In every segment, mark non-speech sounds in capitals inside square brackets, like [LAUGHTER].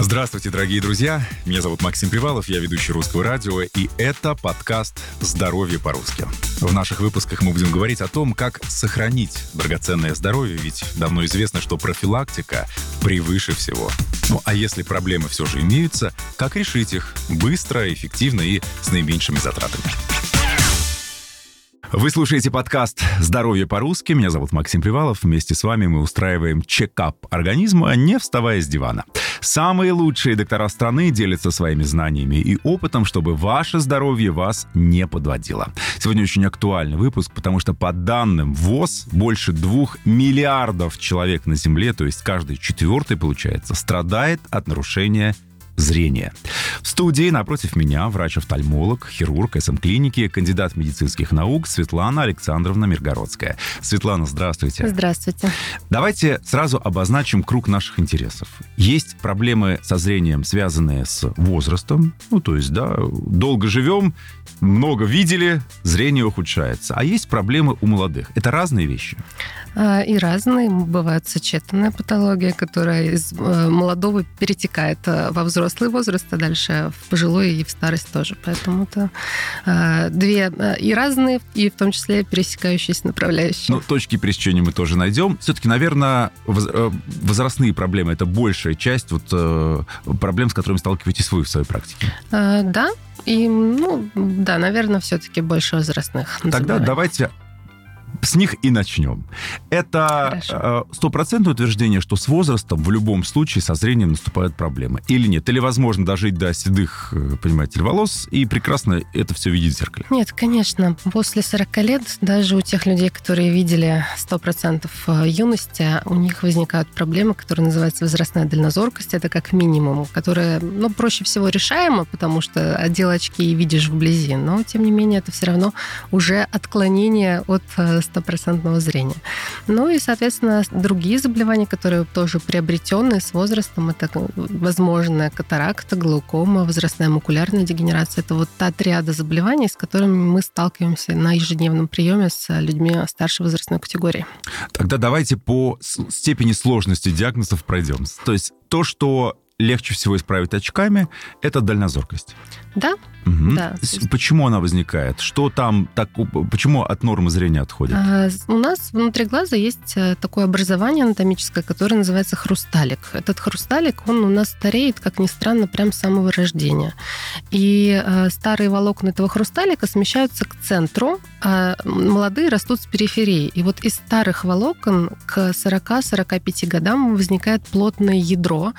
Здравствуйте, дорогие друзья. Меня зовут Максим Привалов, я ведущий русского радио, и это подкаст «Здоровье по-русски». В наших выпусках мы будем говорить о том, как сохранить драгоценное здоровье, ведь давно известно, что профилактика превыше всего. Ну а если проблемы все же имеются, как решить их быстро, эффективно и с наименьшими затратами? Вы слушаете подкаст «Здоровье по-русски». Меня зовут Максим Привалов. Вместе с вами мы устраиваем чекап организма, не вставая с дивана. Самые лучшие доктора страны делятся своими знаниями и опытом, чтобы ваше здоровье вас не подводило. Сегодня очень актуальный выпуск, потому что по данным ВОЗ больше двух миллиардов человек на Земле, то есть каждый четвертый, получается, страдает от нарушения зрения. В студии напротив меня врач-офтальмолог, хирург СМ-клиники, кандидат медицинских наук Светлана Александровна Миргородская. Светлана, здравствуйте. Здравствуйте. Давайте сразу обозначим круг наших интересов. Есть проблемы со зрением, связанные с возрастом, ну, то есть, да, долго живем, много видели, зрение ухудшается. А есть проблемы у молодых. Это разные вещи? А, и разные. Бывает сочетанная патология, которая из э, молодого перетекает э, во взрослый возраст, а дальше в пожилой и в старость тоже. Поэтому это э, две и разные, и в том числе пересекающиеся направляющие. Ну, точки пересечения мы тоже найдем. Все-таки, наверное, возрастные проблемы – это большая часть вот проблем, с которыми сталкиваетесь вы в своей практике. Да, и, ну, да, наверное, все-таки больше возрастных. Тогда забываем. давайте с них и начнем. Это э, стопроцентное утверждение, что с возрастом в любом случае со зрением наступают проблемы. Или нет? Или возможно дожить до седых, э, понимаете, волос и прекрасно это все видеть в зеркале? Нет, конечно. После 40 лет даже у тех людей, которые видели 100% э, юности, у них возникают проблемы, которые называются возрастная дальнозоркость. Это как минимум, которая ну, проще всего решаема, потому что одел очки и видишь вблизи. Но, тем не менее, это все равно уже отклонение от стопроцентного зрения. Ну и, соответственно, другие заболевания, которые тоже приобретенные с возрастом, это возможная катаракта, глаукома, возрастная макулярная дегенерация. Это вот та триада заболеваний, с которыми мы сталкиваемся на ежедневном приеме с людьми старшей возрастной категории. Тогда давайте по степени сложности диагнозов пройдем. То есть то, что легче всего исправить очками, это дальнозоркость. Да, Угу. Да. Почему она возникает? Что там так, почему от нормы зрения отходит? А, у нас внутри глаза есть э, такое образование анатомическое, которое называется хрусталик. Этот хрусталик, он у нас стареет, как ни странно, прям с самого рождения. И а, старые волокна этого хрусталика смещаются к центру, а молодые растут с периферии. И вот из старых волокон к 40-45 годам возникает плотное ядро,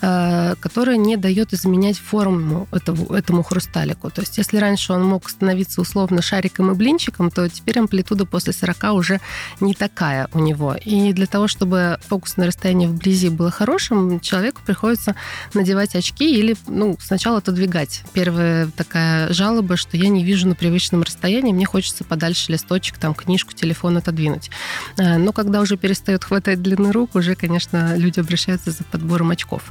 а, которое не дает изменять форму этого, этому хрусталику человеку. То есть если раньше он мог становиться условно шариком и блинчиком, то теперь амплитуда после 40 уже не такая у него. И для того, чтобы фокусное расстояние вблизи было хорошим, человеку приходится надевать очки или ну, сначала отодвигать. Первая такая жалоба, что я не вижу на привычном расстоянии, мне хочется подальше листочек, там, книжку, телефон отодвинуть. Э, но когда уже перестает хватать длины рук, уже, конечно, люди обращаются за подбором очков.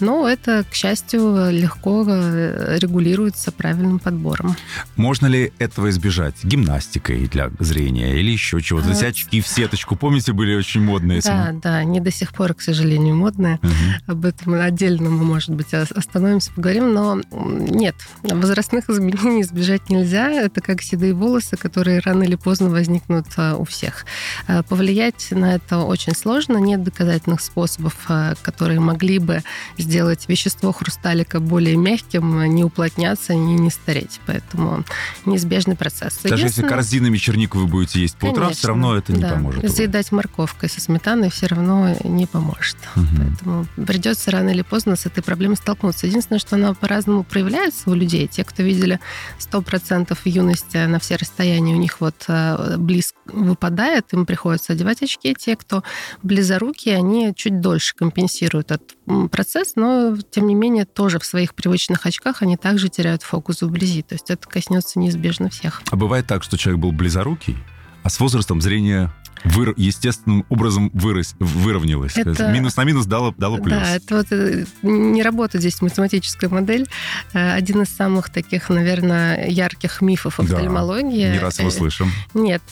Но это, к счастью, легко э, регулируется правильным подбором. Можно ли этого избежать? Гимнастикой для зрения или еще чего-то? А... очки в сеточку, помните, были очень модные? Да, да, они до сих пор, к сожалению, модные. Угу. Об этом отдельно мы, может быть, остановимся, поговорим. Но нет, возрастных изменений избежать нельзя. Это как седые волосы, которые рано или поздно возникнут а, у всех. А, повлиять на это очень сложно. Нет доказательных способов, которые могли бы сделать вещество хрусталика более мягким, не уплотняться, не не стареть. Поэтому неизбежный процесс. Даже если корзинами чернику вы будете есть по Конечно, утрам, все равно это не да. поможет. Заедать морковкой со сметаной все равно не поможет. Угу. Поэтому придется рано или поздно с этой проблемой столкнуться. Единственное, что она по-разному проявляется у людей. Те, кто видели 100% юности на все расстояния, у них вот э, близ выпадает, им приходится одевать очки. Те, кто близорукие, они чуть дольше компенсируют этот процесс, но, тем не менее, тоже в своих привычных очках они также теряют фокус фокус вблизи. То есть это коснется неизбежно всех. А бывает так, что человек был близорукий, а с возрастом зрение Выр... Естественным образом вырос... выровнялось. Это... Минус на минус дало, дало плюс. Да, это вот э, не работает здесь математическая модель. Э, один из самых таких, наверное, ярких мифов офтальмологии. Да, не раз его слышим. Нет,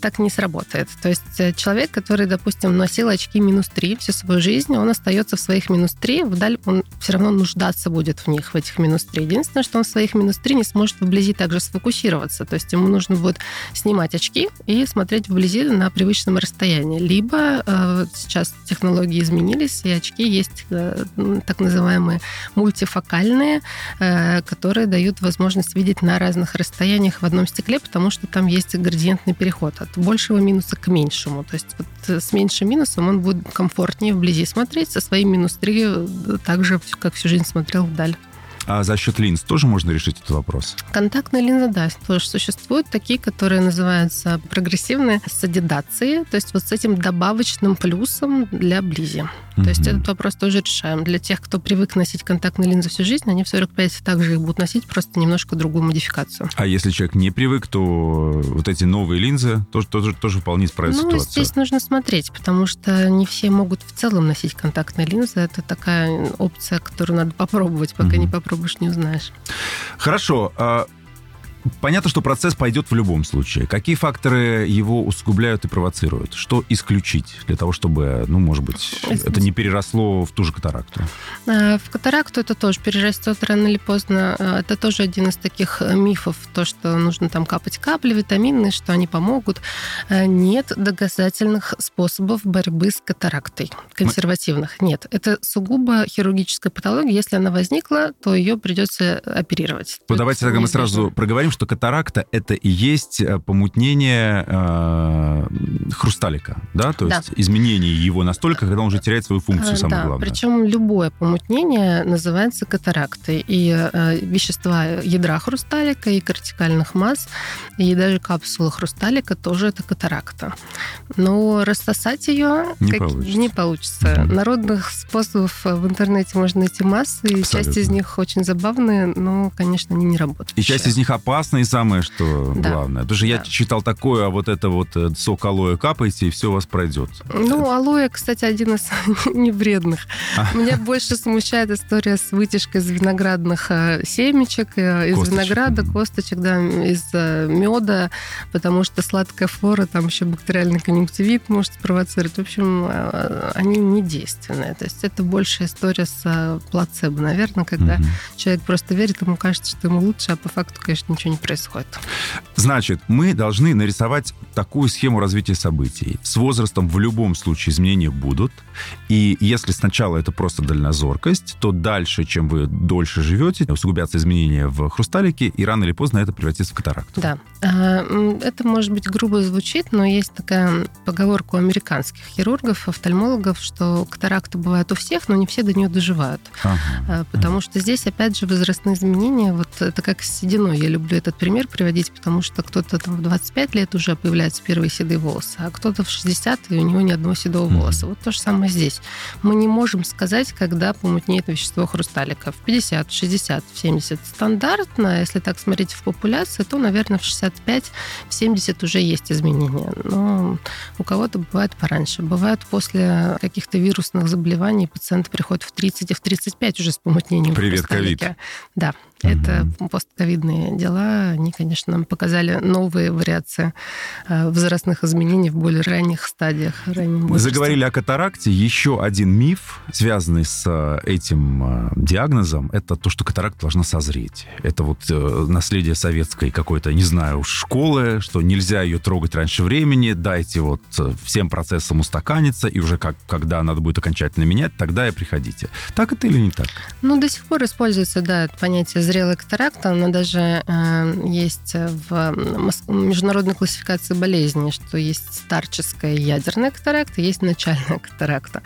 так не сработает. То есть человек, который, допустим, носил очки минус 3 всю свою жизнь, он остается в своих минус 3, вдаль он все равно нуждаться будет в них, в этих минус 3. Единственное, что он в своих минус 3 не сможет вблизи также сфокусироваться. То есть ему нужно будет снимать очки и смотреть вблизи на привычном расстоянии. Либо э, сейчас технологии изменились, и очки есть э, так называемые мультифокальные, э, которые дают возможность видеть на разных расстояниях в одном стекле, потому что там есть градиентный переход от большего минуса к меньшему. То есть вот с меньшим минусом он будет комфортнее вблизи смотреть, со своим минус 3 э, так же, как всю жизнь смотрел вдаль. А за счет линз тоже можно решить этот вопрос? Контактные линзы, да, тоже существуют. Такие, которые называются прогрессивные садидации, то есть вот с этим добавочным плюсом для близи. Mm-hmm. То есть этот вопрос тоже решаем. Для тех, кто привык носить контактные линзы всю жизнь, они в 45 также их будут носить, просто немножко другую модификацию. А если человек не привык, то вот эти новые линзы тоже, тоже, тоже вполне справят ну, ситуацию? здесь нужно смотреть, потому что не все могут в целом носить контактные линзы. Это такая опция, которую надо попробовать, пока mm-hmm. не попробуешь попробуешь, не узнаешь. Хорошо. А Понятно, что процесс пойдет в любом случае. Какие факторы его усугубляют и провоцируют? Что исключить для того, чтобы, ну, может быть, это не переросло в ту же катаракту? Э, в катаракту это тоже перерастет рано или поздно. Э, это тоже один из таких э, мифов, то, что нужно там капать капли витаминные, что они помогут. Нет доказательных способов борьбы с катарактой, консервативных. Нет, это сугубо хирургическая патология. Если она возникла, то ее придется оперировать. Ну, давайте тогда мы сразу проговорим, что катаракта это и есть э, помутнение э, хрусталика, да, то да. есть изменение его настолько, когда он уже теряет свою функцию, э, самое да, главное. Причем любое помутнение называется катарактой, и э, вещества ядра хрусталика и кортикальных масс, и даже капсула хрусталика тоже это катаракта. Но рассосать ее не как... получится. Не получится. Mm-hmm. Народных способов в интернете можно найти массы, и часть из них очень забавные, но, конечно, они не работают. И часть из них опасны опасно и самое, что да. главное. Потому что да. я читал такое, а вот это вот э, сок алоэ капайте, и все у вас пройдет. Ну, алоэ, кстати, один из [LAUGHS] невредных. А. Меня больше смущает история с вытяжкой из виноградных э, семечек, э, из косточек. винограда, косточек, да, из меда, потому что сладкая флора, там еще бактериальный конъюнктивит может спровоцировать. В общем, они не действенные. То есть это больше история с плацебо, наверное, когда угу. человек просто верит, ему кажется, что ему лучше, а по факту, конечно, ничего не не происходит. Значит, мы должны нарисовать такую схему развития событий. С возрастом в любом случае изменения будут. И если сначала это просто дальнозоркость, то дальше, чем вы дольше живете, усугубятся изменения в хрусталике, и рано или поздно это превратится в катаракту. Да. А, это, может быть, грубо звучит, но есть такая поговорка у американских хирургов, офтальмологов, что катаракты бывают у всех, но не все до нее доживают. Ага. А, потому что здесь, опять же, возрастные изменения, вот это как с сединой. Я люблю этот пример приводить, потому что кто-то там в 25 лет уже появляются первые седые волосы, а кто-то в 60, и у него ни одного седого волоса. Вот то же самое здесь. Мы не можем сказать, когда помутнеет вещество хрусталика. В 50, в 60, в 70 стандартно. Если так смотреть в популяции, то, наверное, в 65, в 70 уже есть изменения. Но у кого-то бывает пораньше. Бывает после каких-то вирусных заболеваний пациент приходит в 30 и в 35 уже с помутнением Привет, ковид. Да, это постковидные дела. Они, конечно, нам показали новые вариации э, возрастных изменений в более ранних стадиях. Мы заговорили о катаракте. Еще один миф, связанный с э, этим э, диагнозом, это то, что катаракта должна созреть. Это вот наследие советской какой-то, не знаю, школы, что нельзя ее трогать раньше времени, дайте вот всем процессам устаканиться, и уже как, когда надо будет окончательно менять, тогда и приходите. Так это или не так? Ну, до сих пор используется, да, понятие зрелая катаракта, она даже э, есть в международной классификации болезней, что есть старческая ядерная катаракта, есть начальная [LAUGHS] катаракта.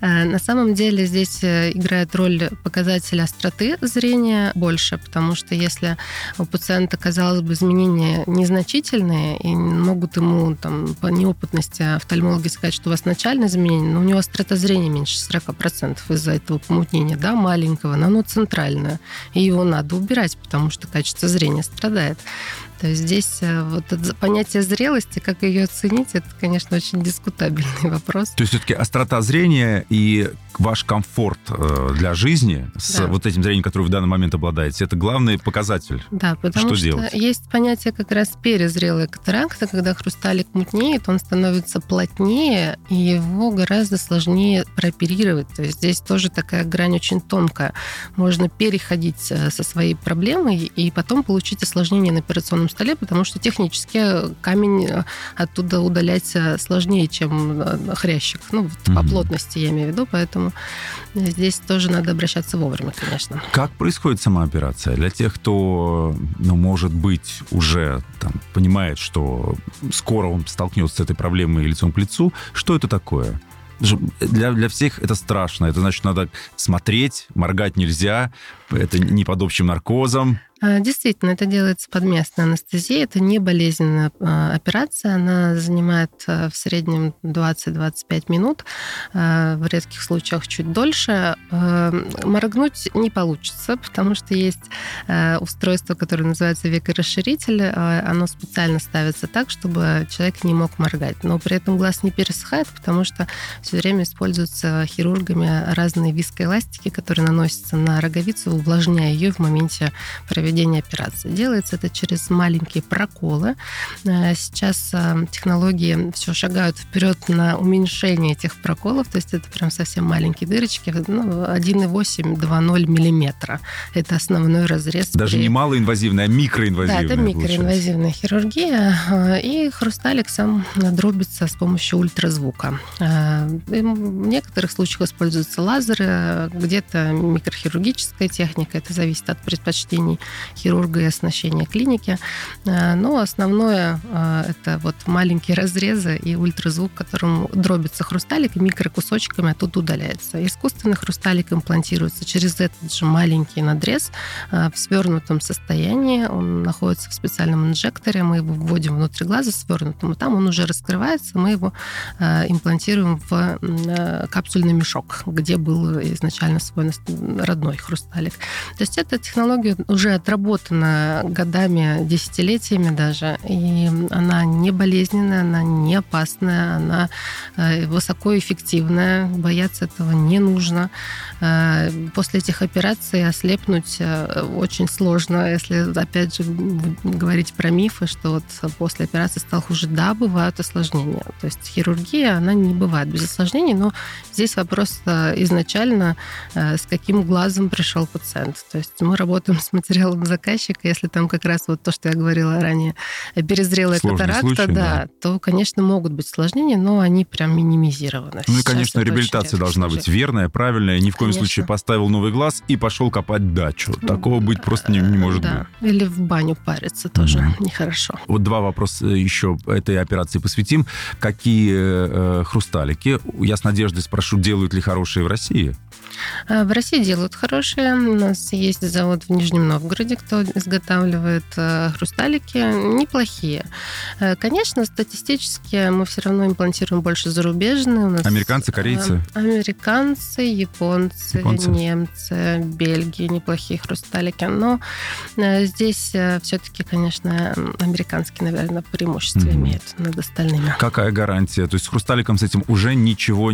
Э, на самом деле здесь э, играет роль показатель остроты зрения больше, потому что если у пациента, казалось бы, изменения незначительные и могут ему там, по неопытности офтальмологи сказать, что у вас начальное изменение, но у него острота зрения меньше 40% из-за этого помутнения, да, маленького, но оно центральное, и его надо убирать, потому что качество зрения страдает. То есть здесь э, вот это понятие зрелости, как ее оценить, это, конечно, очень дискутабельный [LAUGHS] вопрос. То есть все-таки острота зрения и ваш комфорт э, для жизни с да. вот этим зрением, которое в данный момент обладаете, это главный показатель. Да, потому что, что делать? есть понятие как раз перезрелая катаракта, когда хрусталик мутнеет, он становится плотнее, и его гораздо сложнее прооперировать. То есть здесь тоже такая грань очень тонкая. Можно переходить э, со своей проблемой и потом получить осложнение на операционном столе, потому что технически камень э, оттуда удалять сложнее, чем хрящик. Ну, вот mm-hmm. по плотности я имею в виду, поэтому поэтому здесь тоже надо обращаться вовремя, конечно. Как происходит сама операция? Для тех, кто, ну, может быть, уже там, понимает, что скоро он столкнется с этой проблемой лицом к лицу, что это такое? Для, для всех это страшно. Это значит, надо смотреть, моргать нельзя, это не под общим наркозом. А, действительно, это делается под местной анестезией. Это не болезненная а, операция. Она занимает а, в среднем 20-25 минут. В редких случаях чуть дольше. Моргнуть не получится, потому что есть устройство, которое называется векорасширитель. Оно специально ставится так, чтобы человек не мог моргать. Но при этом глаз не пересыхает, потому что все время используются хирургами разные вискоэластики, которые наносятся на роговицу, увлажняя ее в моменте проведения проведения операции. Делается это через маленькие проколы. Э, сейчас э, технологии все шагают вперед на уменьшение этих проколов, то есть это прям совсем маленькие дырочки, ну, 1,8-2,0 миллиметра. Это основной разрез. Даже при... не малоинвазивная, а микроинвазивная. Да, это микроинвазивная хирургия. Э, и хрусталик сам дробится с помощью ультразвука. В некоторых случаях используются лазеры, где-то микрохирургическая техника, это зависит от предпочтений хирурга и оснащения клиники. Э, но основное э, это вот маленькие разрезы и ультразвук, которым дробится хрусталик и микрокусочками оттуда удаляется. Искусственный хрусталик имплантируется через этот же маленький надрез э, в свернутом состоянии. Он находится в специальном инжекторе. Мы его вводим внутрь глаза свернутым, и там он уже раскрывается. Мы его имплантируем в капсульный мешок, где был изначально свой родной хрусталик. То есть эта технология уже отработана годами, десятилетиями даже, и она не болезненная, она не опасная, она э, высокоэффективная, бояться этого не нужно. Э, после этих операций ослепнуть э, очень сложно, если, опять же, говорить про мифы, что вот после операции стал хуже. Да, бывают осложнения. То есть хирургия, она не бывает без осложнений, но здесь вопрос изначально, с каким глазом пришел пациент. То есть мы работаем с материалом жалоб заказчика, если там как раз вот то, что я говорила ранее, перезрелая Сложный катаракта, случай, да, да, то, конечно, могут быть осложнения, но они прям минимизированы. Ну и, конечно, реабилитация должна быть верная, правильная. Ни в коем конечно. случае поставил новый глаз и пошел копать дачу. Такого быть просто не, не может да. быть. Или в баню париться тоже mm-hmm. нехорошо. Вот два вопроса еще этой операции посвятим. Какие э, хрусталики, я с надеждой спрошу, делают ли хорошие в России? А, в России делают хорошие. У нас есть завод в Нижнем Новгороде, кто изготавливает э, хрусталики. Неплохие. Э, конечно, статистически мы все равно имплантируем больше зарубежные. У нас, американцы, корейцы? Американцы, японцы, японцы, немцы, Бельгии. Неплохие хрусталики. Но э, здесь все-таки, конечно, американские, наверное, преимущество mm-hmm. имеют над остальными. Какая гарантия? То есть с хрусталиком с этим уже ничего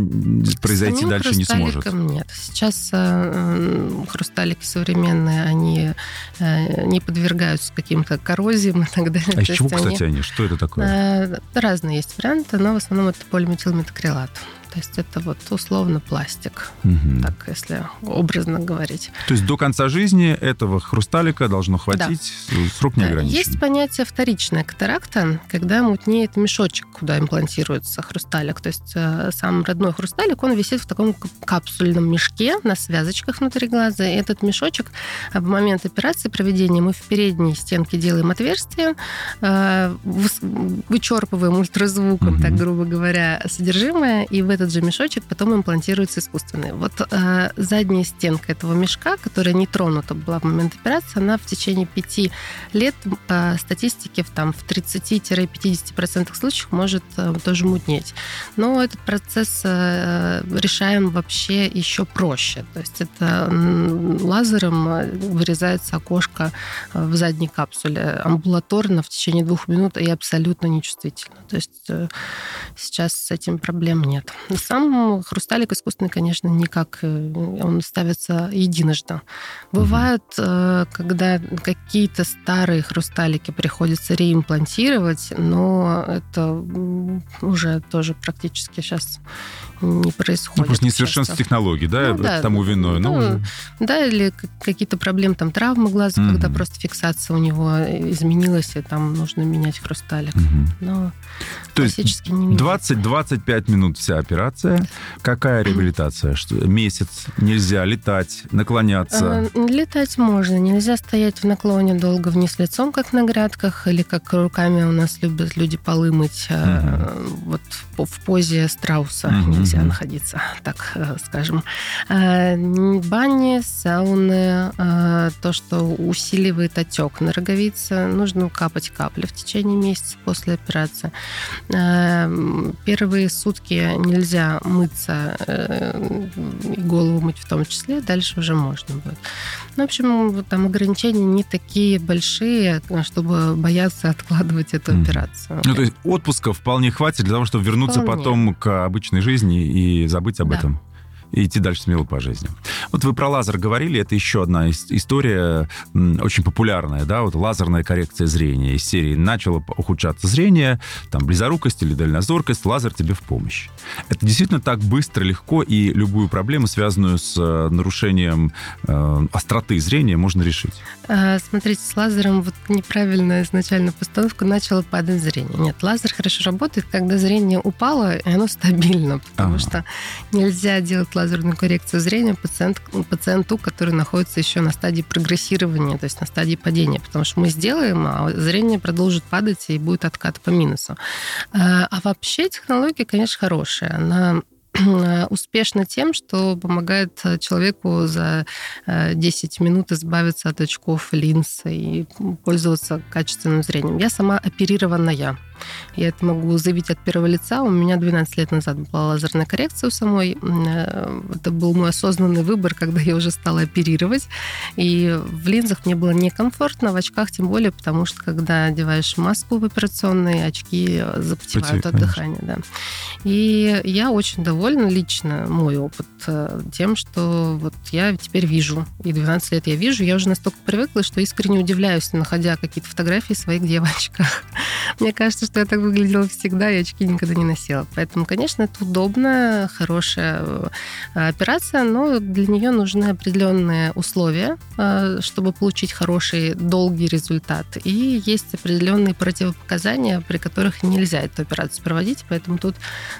произойти дальше не сможет? нет. Сейчас э, хрусталики современные, они э, не подвергаются каким-то коррозиям и так далее. А из чего, кстати, они? Что это такое? Э, разные есть варианты, но в основном это полиметилметакрилат. То есть это вот условно пластик, угу. так если образно говорить. То есть до конца жизни этого хрусталика должно хватить, да. срок не ограничен. Есть понятие вторичная катаракта, когда мутнеет мешочек, куда имплантируется хрусталик. То есть э, сам родной хрусталик, он висит в таком капсульном мешке на связочках внутри глаза. И этот мешочек в момент операции проведения мы в передней стенке делаем отверстие, э, вычерпываем ультразвуком, угу. так грубо говоря, содержимое, и в этот же мешочек потом имплантируется искусственный. Вот э, задняя стенка этого мешка, которая не тронута была в момент операции, она в течение пяти лет по статистике в, там, в 30-50% случаев может э, тоже мутнеть. Но этот процесс э, решаем вообще еще проще. То есть это лазером э, вырезается окошко э, в задней капсуле амбулаторно в течение двух минут и абсолютно нечувствительно. То есть э, сейчас с этим проблем нет. Сам хрусталик искусственный, конечно, никак, он ставится единожды. Бывает, когда какие-то старые хрусталики приходится реимплантировать, но это уже тоже практически сейчас не происходит. Ну, просто несовершенство технологий, да, ну, да тому виной. Ну, ну, да, или какие-то проблемы, там, травмы глаза, mm-hmm. когда просто фиксация у него изменилась, и там нужно менять хрусталик. Mm-hmm. Но То есть не 20-25 минут вся операция. Какая реабилитация? Что, месяц? Нельзя летать, наклоняться? А, летать можно. Нельзя стоять в наклоне долго вниз лицом, как на грядках, или как руками у нас любят люди полы мыть. Mm-hmm. Вот в позе страуса mm-hmm. нельзя находиться, [LAUGHS] так э, скажем. Бани, сауны, то, что усиливает отек на роговице, нужно капать капли в течение месяца после операции. Первые сутки нельзя мыться э, и голову мыть в том числе, дальше уже можно будет. Ну, в общем, там ограничения не такие большие, чтобы бояться откладывать эту операцию. Ну, то есть отпуска вполне хватит для того, чтобы вернуться вполне. потом к обычной жизни и забыть об да. этом и идти дальше смело по жизни. Вот вы про лазер говорили, это еще одна история очень популярная, да, вот лазерная коррекция зрения. Из серии начало ухудшаться зрение, там, близорукость или дальнозоркость, лазер тебе в помощь. Это действительно так быстро, легко, и любую проблему, связанную с э, нарушением э, остроты зрения, можно решить. А, смотрите, с лазером вот неправильная изначально постановка начала падать зрение. Нет, лазер хорошо работает, когда зрение упало, и оно стабильно, потому ага. что нельзя делать лазерную коррекцию зрения пациент, пациенту, который находится еще на стадии прогрессирования, то есть на стадии падения, потому что мы сделаем, а зрение продолжит падать и будет откат по минусу. А, а вообще технология, конечно, хорошая. Она успешна тем, что помогает человеку за 10 минут избавиться от очков, линз и пользоваться качественным зрением. Я сама оперированная. Я это могу заявить от первого лица. У меня 12 лет назад была лазерная коррекция у самой. Э, это был мой осознанный выбор, [LAUGHS] когда я уже стала оперировать. И в линзах мне было некомфортно, в очках тем более, потому что когда одеваешь маску в операционной, очки запотевают от дыхания. Да. И я очень довольна лично, мой опыт, э, тем, что вот я теперь вижу. И 12 лет я вижу. Я уже настолько привыкла, что искренне удивляюсь, находя какие-то фотографии своих, где я в очках. [LAUGHS] Мне кажется, что я так выглядела всегда, и очки никогда не носила. Поэтому, конечно, это удобная, хорошая э, операция, но для нее нужны определенные условия, э, чтобы получить хороший, долгий результат. И есть определенные противопоказания, при которых нельзя эту операцию проводить, поэтому тут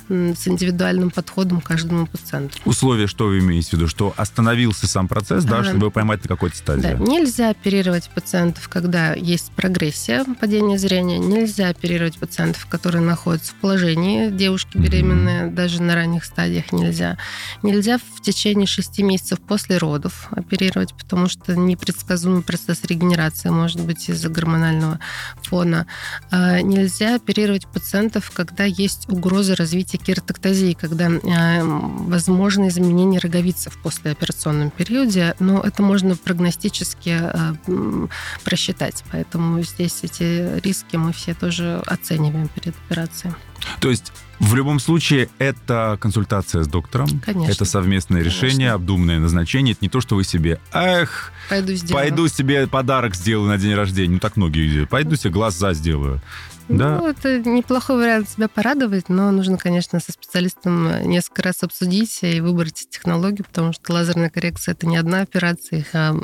с индивидуальным подходом к каждому пациенту. Условия, что вы имеете в виду? Что остановился сам процесс, да, чтобы его поймать на какой-то стадии? Да, нельзя оперировать пациентов, когда есть прогрессия падения зрения, нельзя оперировать пациентов, которые находятся в положении, девушки беременные, mm-hmm. даже на ранних стадиях нельзя. Нельзя в течение шести месяцев после родов оперировать, потому что непредсказуемый процесс регенерации может быть из-за гормонального фона. А, нельзя оперировать пациентов, когда есть угроза развития кератоктазии, когда а, возможны изменения роговицы в послеоперационном периоде, но это можно прогностически а, просчитать. Поэтому здесь эти риски мы все тоже оцениваем оцениваем перед операцией. То есть в любом случае, это консультация с доктором. Конечно. Это совместное Конечно. решение, обдуманное назначение. Это не то, что вы себе, эх, пойду, пойду себе подарок сделаю на день рождения. Ну, так многие делают. Пойду себе глаза сделаю. Да. Ну, это неплохой вариант себя порадовать, но нужно, конечно, со специалистом несколько раз обсудить и выбрать технологию, потому что лазерная коррекция это не одна операция, их а,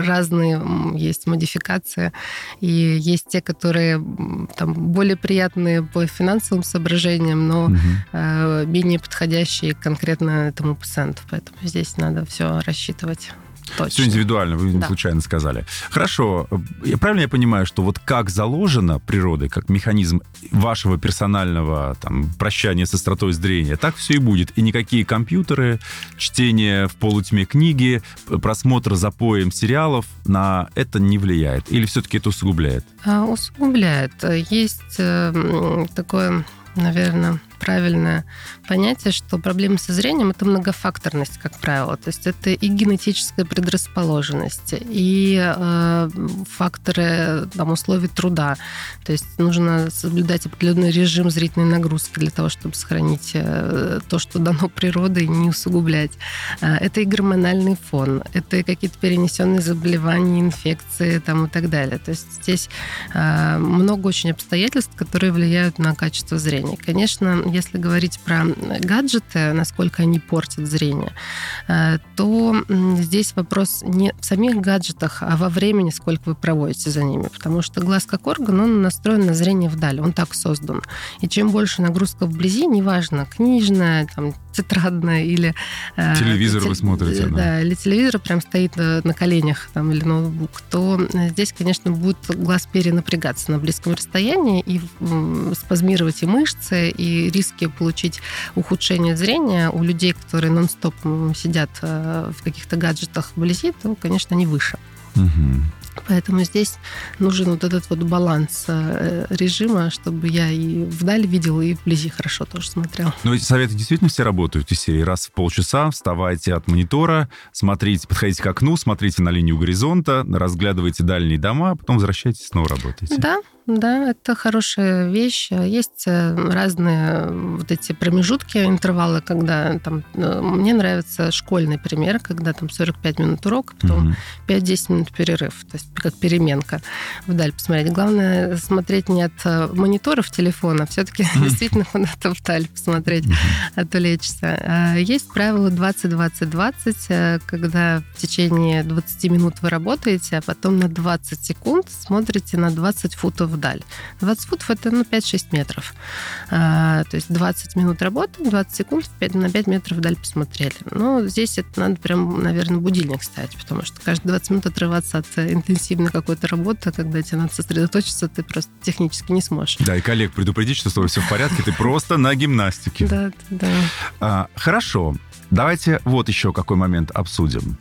разные есть модификации, и есть те, которые там более приятные по финансовым соображениям, но угу. менее подходящие конкретно этому пациенту. Поэтому здесь надо все рассчитывать. Точно. Все индивидуально, вы да. случайно сказали. Хорошо. Я правильно я понимаю, что вот как заложено природой, как механизм вашего персонального там, прощания с остротой зрения, так все и будет. И никакие компьютеры, чтение в полутьме книги, просмотр за поем сериалов на это не влияет? Или все-таки это усугубляет? А, усугубляет. Есть э, такое, наверное, правильное понятие, что проблемы со зрением – это многофакторность, как правило. То есть это и генетическая предрасположенность, и э, факторы там, условий труда. То есть нужно соблюдать определенный режим зрительной нагрузки для того, чтобы сохранить э, то, что дано природой, и не усугублять. Э, это и гормональный фон, это и какие-то перенесенные заболевания, инфекции там, и так далее. То есть здесь э, много очень обстоятельств, которые влияют на качество зрения. Конечно, если говорить про гаджеты, насколько они портят зрение, э, то здесь вопрос не в самих гаджетах, а во времени, сколько вы проводите за ними. Потому что глаз как орган, он настроен на зрение вдаль, он так создан. И чем больше нагрузка вблизи, неважно, книжная, там, тетрадная или... Э, телевизор вы смотрите, да. Да, или телевизор прям стоит на, на коленях там, или ноутбук, то здесь, конечно, будет глаз перенапрягаться на близком расстоянии и спазмировать и мышцы, и риски получить ухудшение зрения у людей, которые нон-стоп сидят э, в каких-то гаджетах вблизи, то, конечно, не выше. Угу. Поэтому здесь нужен вот этот вот баланс э, режима, чтобы я и вдаль видел, и вблизи хорошо тоже смотрел. Но эти советы действительно все работают из серии. Раз в полчаса вставайте от монитора, смотрите, подходите к окну, смотрите на линию горизонта, разглядывайте дальние дома, а потом возвращайтесь, снова работаете. Да, да, это хорошая вещь. Есть э, разные вот эти промежутки, интервалы, когда там... Э, мне нравится школьный пример, когда там 45 минут урок, потом угу. 5-10 минут перерыв, то есть как переменка вдаль посмотреть. Главное смотреть не от э, мониторов телефона, все-таки действительно [LAUGHS] куда-то вдаль посмотреть, отвлечься. А есть правило 20-20-20, когда в течение 20 минут вы работаете, а потом на 20 секунд смотрите на 20 футов вдаль. 20 футов это ну, 5-6 метров. А, то есть 20 минут работы, 20 секунд 5, на 5 метров вдаль посмотрели. Но здесь это надо прям, наверное, будильник ставить, потому что каждые 20 минут отрываться от интенсивной какой-то работы, когда тебе надо сосредоточиться, ты просто технически не сможешь. Да, и коллег предупредить, что с тобой все в порядке, ты просто на гимнастике. Да, да. А, хорошо. Давайте вот еще какой момент обсудим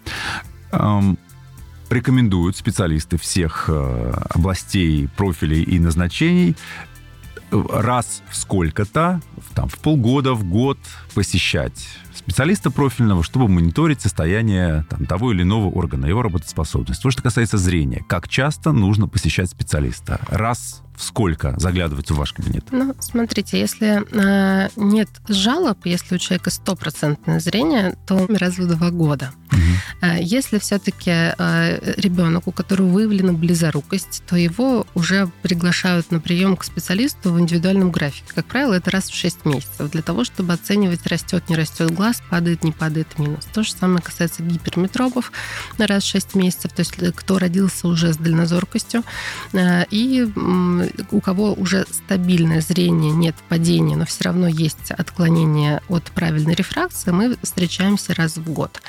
рекомендуют специалисты всех э, областей, профилей и назначений раз в сколько-то, там, в полгода, в год посещать специалиста профильного, чтобы мониторить состояние там, того или иного органа, его работоспособность. То, что касается зрения, как часто нужно посещать специалиста? Раз сколько заглядывать в ваш кабинет? Ну, смотрите, если э, нет жалоб, если у человека стопроцентное зрение, то раз в два года. Угу. Если все-таки э, ребенок, у которого выявлена близорукость, то его уже приглашают на прием к специалисту в индивидуальном графике. Как правило, это раз в 6 месяцев, для того, чтобы оценивать, растет, не растет глаз, падает, не падает минус. То же самое касается гиперметропов раз в 6 месяцев, то есть э, кто родился уже с дальнозоркостью, и у кого уже стабильное зрение, нет падения, но все равно есть отклонение от правильной рефракции, мы встречаемся раз в год.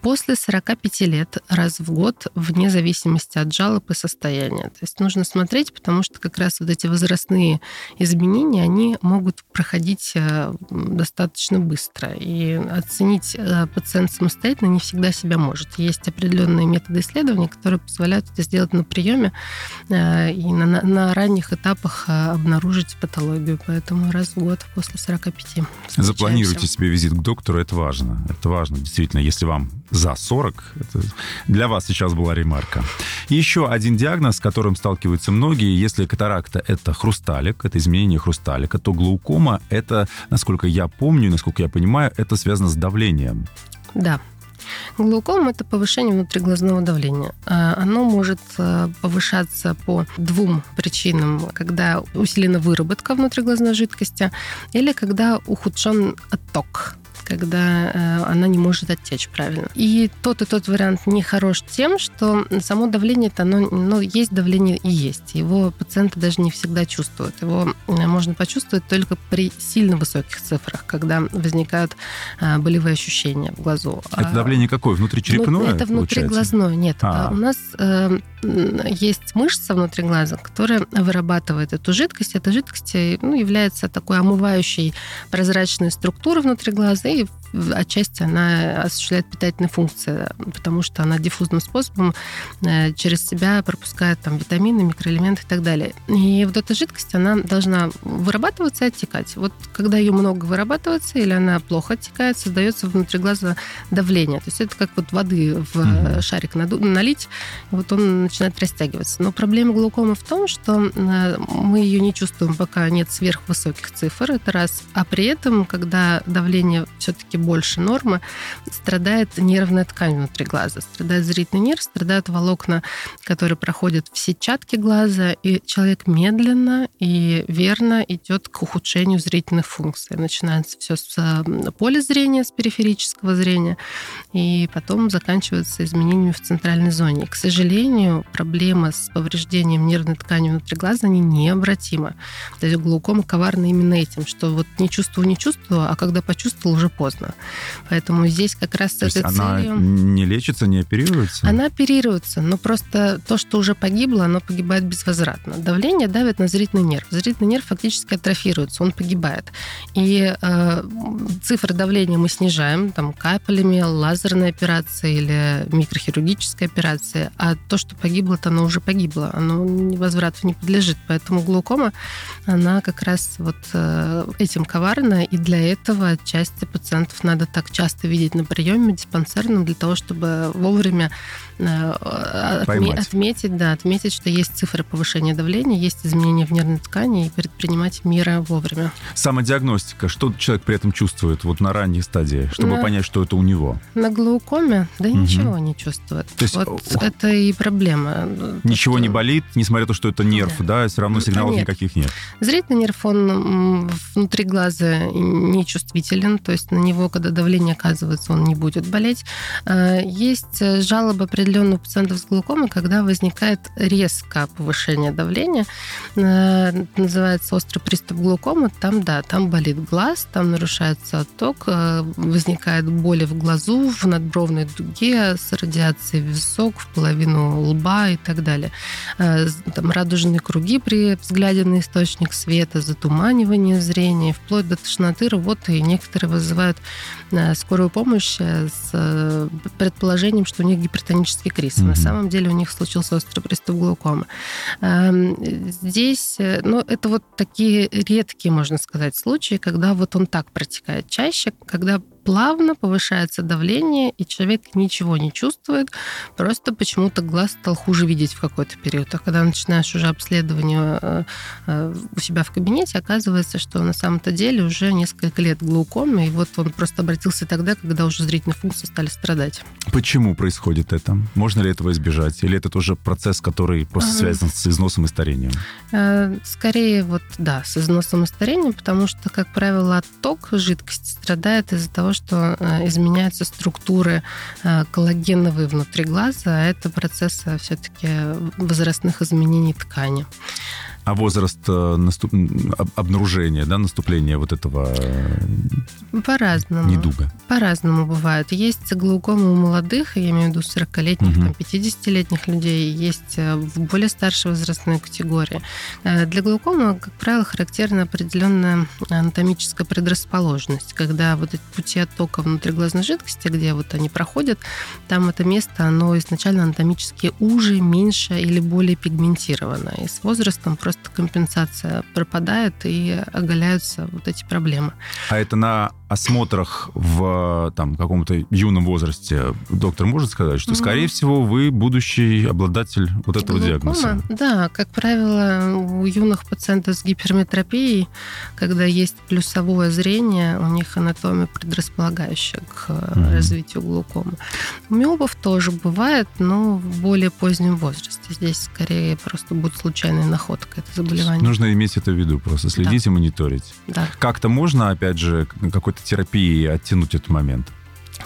После 45 лет раз в год, вне зависимости от жалоб и состояния. То есть нужно смотреть, потому что как раз вот эти возрастные изменения, они могут проходить э, достаточно быстро. И оценить э, пациент самостоятельно не всегда себя может. Есть определенные методы исследования, которые позволяют это сделать на приеме э, и на, на ранних этапах а, обнаружить патологию. Поэтому раз в год после 45. Запланируйте себе визит к доктору, это важно. Это важно, действительно, если вам за 40, это для вас сейчас была ремарка. И еще один диагноз, с которым сталкиваются многие, если катаракта – это хрусталик, это изменение хрусталика, то глаукома – это, насколько я помню, насколько я понимаю, это связано с давлением. Да, Глаукома – это повышение внутриглазного давления. А, оно может э, повышаться по двум причинам. Когда усилена выработка внутриглазной жидкости или когда ухудшен отток когда э, она не может оттечь правильно. И тот и тот вариант не хорош тем, что само давление, -то, оно, ну, есть давление и есть. Его пациенты даже не всегда чувствуют. Его э, можно почувствовать только при сильно высоких цифрах, когда возникают э, болевые ощущения в глазу. Это давление какое? Внутричерепное? Ну, это внутриглазное. Нет. А. У нас есть мышца внутри глаза, которая вырабатывает эту жидкость. Эта жидкость ну, является такой омывающей прозрачной структурой внутри глаза, и отчасти она осуществляет питательные функции, потому что она диффузным способом э, через себя пропускает там витамины, микроэлементы и так далее. И вот эта жидкость, она должна вырабатываться и оттекать. Вот когда ее много вырабатывается или она плохо оттекает, создается внутри глаза давление. То есть это как вот воды в mm-hmm. шарик налить, вот он начинает растягиваться. Но проблема глаукомы в том, что э, мы ее не чувствуем, пока нет сверхвысоких цифр, это раз. А при этом, когда давление все-таки больше нормы, страдает нервная ткань внутри глаза, страдает зрительный нерв, страдают волокна, которые проходят в сетчатке глаза, и человек медленно и верно идет к ухудшению зрительных функций. Начинается все с поля зрения, с периферического зрения, и потом заканчивается изменениями в центральной зоне. И, к сожалению, проблема с повреждением нервной ткани внутри глаза, они необратима. То есть глаукома коварна именно этим, что вот не чувствую, не чувствую, а когда почувствовал, уже поздно. Поэтому здесь как раз с этой она целью... не лечится, не оперируется? Она оперируется, но просто то, что уже погибло, оно погибает безвозвратно. Давление давит на зрительный нерв. Зрительный нерв фактически атрофируется, он погибает. И э, цифры давления мы снижаем там, капелями, лазерной операцией или микрохирургической операцией, а то, что погибло-то, оно уже погибло, оно возврату не подлежит. Поэтому глаукома, она как раз вот э, этим коварна, и для этого части пациентов надо так часто видеть на приеме диспансерном для того, чтобы вовремя э, Поймать. отметить, да, отметить, что есть цифры повышения давления, есть изменения в нервной ткани и предпринимать меры вовремя. Самодиагностика. Что человек при этом чувствует вот на ранней стадии, чтобы на, понять, что это у него? На глаукоме? Да угу. ничего не чувствует. То есть, вот это и проблема. Ничего то, что... не болит, несмотря на то, что это нерв, да, да все равно сигналов нет. никаких нет. Зрительный нерв, он внутри глаза не чувствителен, то есть на него, когда давление оказывается, он не будет болеть. А, есть жалобы определенных пациентов с глаукомой, когда возникает резкое повышение давления, а, называется острый приступ глаукомы, там, да, там болит глаз, там нарушается отток, а, возникает боли в глазу, в надбровной дуге с радиацией в висок, в половину лба и так далее. Там радужные круги при взгляде на источник света, затуманивание зрения, вплоть до тошноты, рвоты, и некоторые вызывают Э, скорую помощь э, с э, предположением, что у них гипертонический криз. Mm-hmm. На самом деле у них случился острый приступ глаукомы. Эм, здесь, ну, это вот такие редкие, можно сказать, случаи, когда вот он так протекает чаще, когда плавно повышается давление, и человек ничего не чувствует, просто почему-то глаз стал хуже видеть в какой-то период. А когда начинаешь уже обследование э, э, у себя в кабинете, оказывается, что на самом-то деле уже несколько лет глаукомы, и вот он просто обратился тогда, когда уже зрительные функции стали страдать. Почему происходит это? Можно ли этого избежать? Или это тоже процесс, который просто связан с износом и старением? Э, скорее вот, да, с износом и старением, потому что, как правило, отток жидкости страдает из-за того, что э, изменяются структуры э, коллагеновые внутри глаза, а это процесс все-таки возрастных изменений ткани. А возраст э, наступ... обнаружения, да, наступления вот этого По-разному. недуга? По-разному бывает. Есть глаукома у молодых, я имею в виду 40-летних, угу. там, 50-летних людей, есть в более старшей возрастной категории. Для глаукомы, как правило, характерна определенная анатомическая предрасположенность, когда вот эти пути оттока внутриглазной жидкости, где вот они проходят, там это место, оно изначально анатомически уже, меньше или более пигментировано. И с возрастом просто компенсация пропадает и оголяются вот эти проблемы. А это на осмотрах в там, каком-то юном возрасте доктор может сказать, что, скорее всего, вы будущий обладатель вот этого Глаукома? диагноза? Да, как правило, у юных пациентов с гиперметропией, когда есть плюсовое зрение, у них анатомия предрасполагающая к mm развитию глаукомы. У миопов тоже бывает, но в более позднем возрасте. Здесь скорее просто будет случайная находка это заболевание. Нужно иметь это в виду, просто следить да. и мониторить. Да. Как-то можно, опять же, какой-то фототерапии оттянуть этот момент?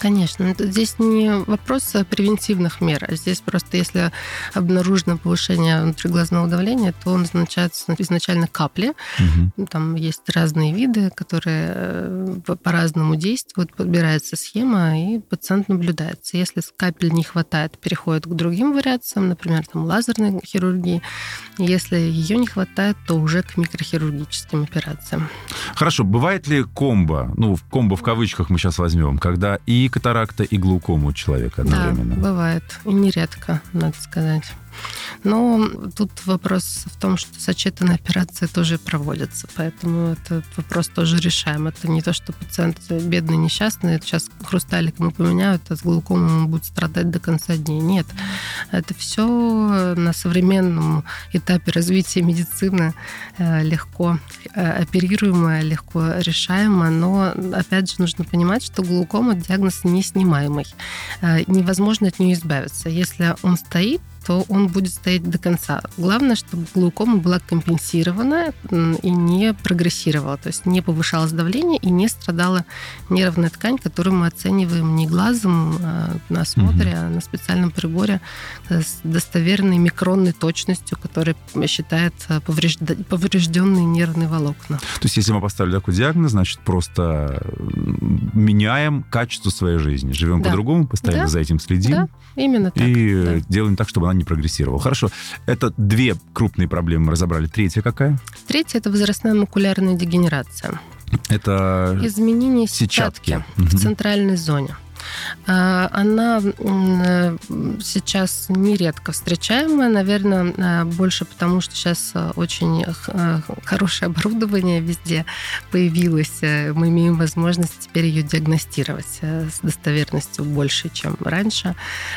Конечно, здесь не вопрос превентивных мер, а здесь просто если обнаружено повышение внутриглазного давления, то он назначается изначально капли. Угу. Там есть разные виды, которые э, по-разному действуют, подбирается схема, и пациент наблюдается. Если капель не хватает, переходит к другим вариациям, например, там, лазерной хирургии. Если ее не хватает, то уже к микрохирургическим операциям. Хорошо, бывает ли комбо, ну, комбо в кавычках мы сейчас возьмем, когда и и катаракта, и глаукома у человека одновременно. Да, бывает. И нередко, надо сказать. Но тут вопрос в том, что сочетанные операции тоже проводятся, поэтому этот вопрос тоже решаем. Это не то, что пациент бедный, несчастный, сейчас хрусталик ему поменяют, а с глаукомом он будет страдать до конца дней. Нет. Это все на современном этапе развития медицины э, легко э, оперируемое, легко решаемо, но опять же нужно понимать, что глаукома диагноз неснимаемый. Э, невозможно от нее избавиться. Если он стоит, то он будет стоять до конца. Главное, чтобы глаукома была компенсирована и не прогрессировала, то есть не повышалось давление и не страдала нервная ткань, которую мы оцениваем не глазом а на осмотре, угу. а на специальном приборе с достоверной микронной точностью, который считает а, поврежденные нервные волокна. То есть если мы поставили такой диагноз, значит, просто меняем качество своей жизни. Живем да. по-другому, постоянно да. за этим следим. Да, именно так. И да. делаем так, чтобы она не прогрессировала. Хорошо. Это две крупные проблемы мы разобрали. Третья какая? Третья – это возрастная макулярная дегенерация. Это изменение сетчатки, сетчатки. в центральной зоне. А, она э, сейчас нередко встречаемая, наверное, э, больше потому, что сейчас э, очень хорошее оборудование везде появилось. Мы имеем возможность теперь ее диагностировать с достоверностью больше, чем раньше.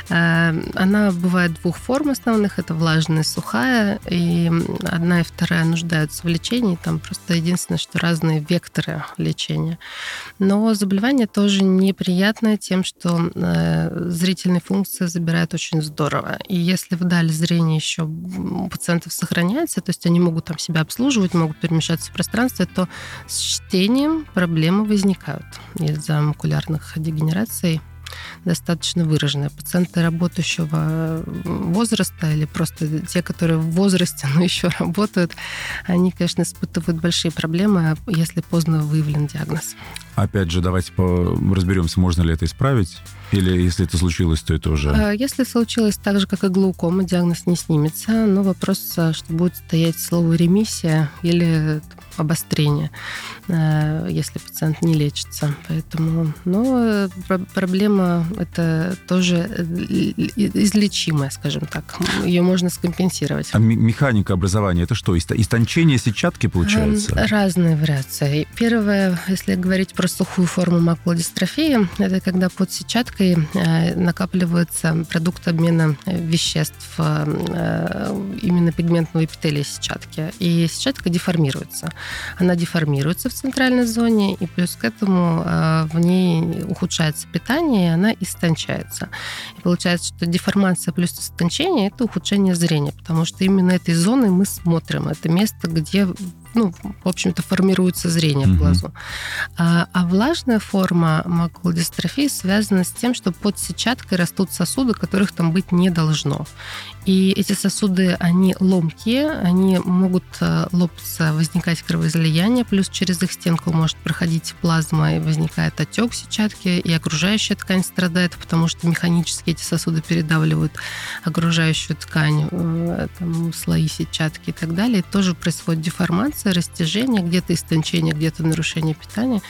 Она бывает двух форм основных. Это влажная и сухая. И одна и вторая нуждаются в лечении. Там просто единственное, что разные векторы лечения. Но заболевание тоже неприятное тем, что э, зрительные функции забирают очень здорово. И если вдали зрение еще у пациентов сохраняется, то есть они могут там себя обслуживать, могут перемещаться в пространстве, то с чтением проблемы возникают из-за макулярных дегенераций достаточно выраженная. Пациенты работающего возраста или просто те, которые в возрасте, [LAUGHS] но еще работают, они, конечно, испытывают большие проблемы, если поздно выявлен диагноз. Опять же, давайте разберемся, можно ли это исправить. Или если это случилось, то это уже... А, если случилось так же, как и глаукома, диагноз не снимется, но вопрос, а, что будет стоять слово ремиссия или обострение, а, если пациент не лечится. Поэтому, но проблема это тоже э, излечимая, скажем так. Ее можно скомпенсировать. А механика образования это что? Истончение сетчатки получается? Разные вариации. Первое, если говорить про сухую форму макулодистрофии, это когда под сетчаткой э, накапливается продукт обмена веществ э, именно пигментного эпителия сетчатки. И сетчатка деформируется. Она деформируется в центральной зоне, и плюс к этому э, в ней ухудшается питание, и она истончается. И получается, что деформация плюс истончение – это ухудшение зрения, потому что именно этой зоной мы смотрим. Это место, где ну, в общем-то, формируется зрение угу. в глазу. А, а влажная форма макулодистрофии связана с тем, что под сетчаткой растут сосуды, которых там быть не должно. И эти сосуды, они ломкие, они могут э, лопаться, возникать кровоизлияние, плюс через их стенку может проходить плазма, и возникает отек сетчатки, и окружающая ткань страдает, потому что механически эти сосуды передавливают окружающую ткань, э, там, слои сетчатки и так далее. И тоже происходит деформация, растяжение, где-то истончение, где-то нарушение питания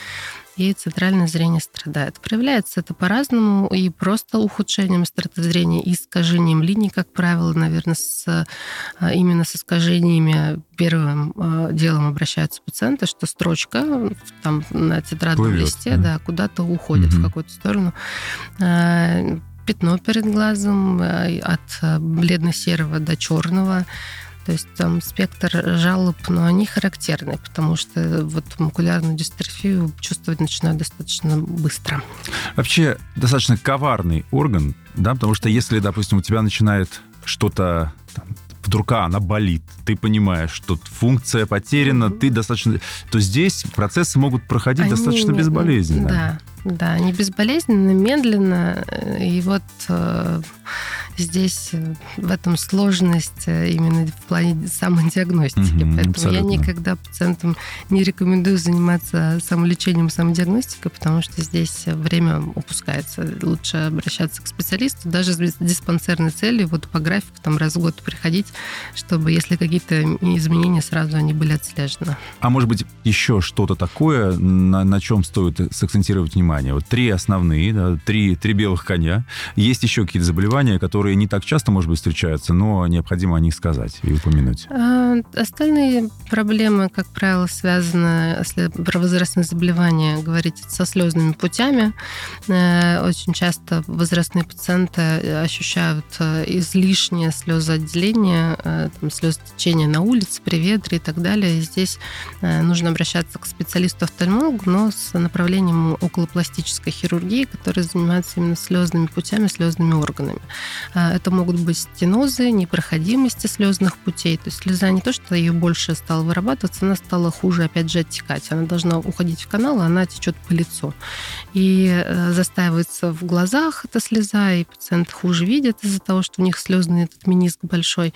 и центральное зрение страдает. Проявляется это по-разному, и просто ухудшением остроты зрения, и искажением линий, как правило, наверное, с, а, именно с искажениями первым а, делом обращаются пациенты, что строчка там на тетрадном Плывет, листе да. Да, куда-то уходит угу. в какую-то сторону а, пятно перед глазом от бледно-серого до черного, то есть там спектр жалоб, но они характерны, потому что вот макулярную дистрофию чувствовать начинают достаточно быстро. Вообще достаточно коварный орган, да, потому что если, допустим, у тебя начинает что-то вдруг а, она болит, ты понимаешь, что функция потеряна, mm-hmm. ты достаточно... То здесь процессы могут проходить Они достаточно не, безболезненно. Да, да, не безболезненно, медленно. И вот э, здесь э, в этом сложность э, именно в плане самодиагностики. Угу, Поэтому абсолютно. я никогда пациентам не рекомендую заниматься самолечением, самодиагностикой, потому что здесь время упускается. Лучше обращаться к специалисту, даже с диспансерной целью, вот по графику там раз в год приходить, чтобы если какие-то изменения сразу они были отслежены. А может быть еще что-то такое, на, на чем стоит сакцентировать внимание? Вот три основные, да, три, три белых коня. Есть еще какие-то заболевания, которые которые не так часто, может быть, встречаются, но необходимо о них сказать и упомянуть? А, остальные проблемы, как правило, связаны, если про возрастные заболевания говорить, со слезными путями. Э, очень часто возрастные пациенты ощущают э, излишнее слезоотделение, э, там, слезотечение на улице, при ветре и так далее. И здесь нужно обращаться к специалисту-офтальмологу, но с направлением околопластической хирургии, который занимается именно слезными путями, слезными органами. А, это могут быть стенозы, непроходимости слезных путей. То есть слеза не то, что ее больше стала вырабатываться, она стала хуже, опять же, оттекать. Она должна уходить в канал, а она течет по лицу. И э, застаивается в глазах эта слеза, и пациент хуже видит из-за того, что у них слезный этот миниск большой.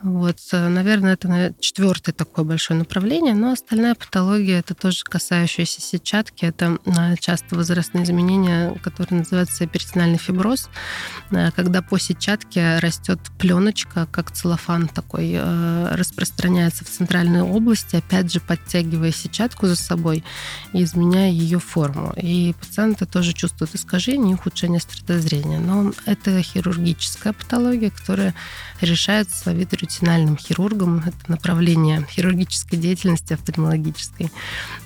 Вот, э, наверное, это четвертое такое большое направление, но остальная патология, это тоже касающаяся сетчатки, это э, часто возрастные изменения, которые называются перитональный фиброз, когда по сетчатке сетчатке растет пленочка, как целлофан такой, э, распространяется в центральной области, опять же подтягивая сетчатку за собой и изменяя ее форму. И пациенты тоже чувствуют искажение и ухудшение стратозрения. Но это хирургическая патология, которая решается витрютинальным хирургом. Это направление хирургической деятельности офтальмологической.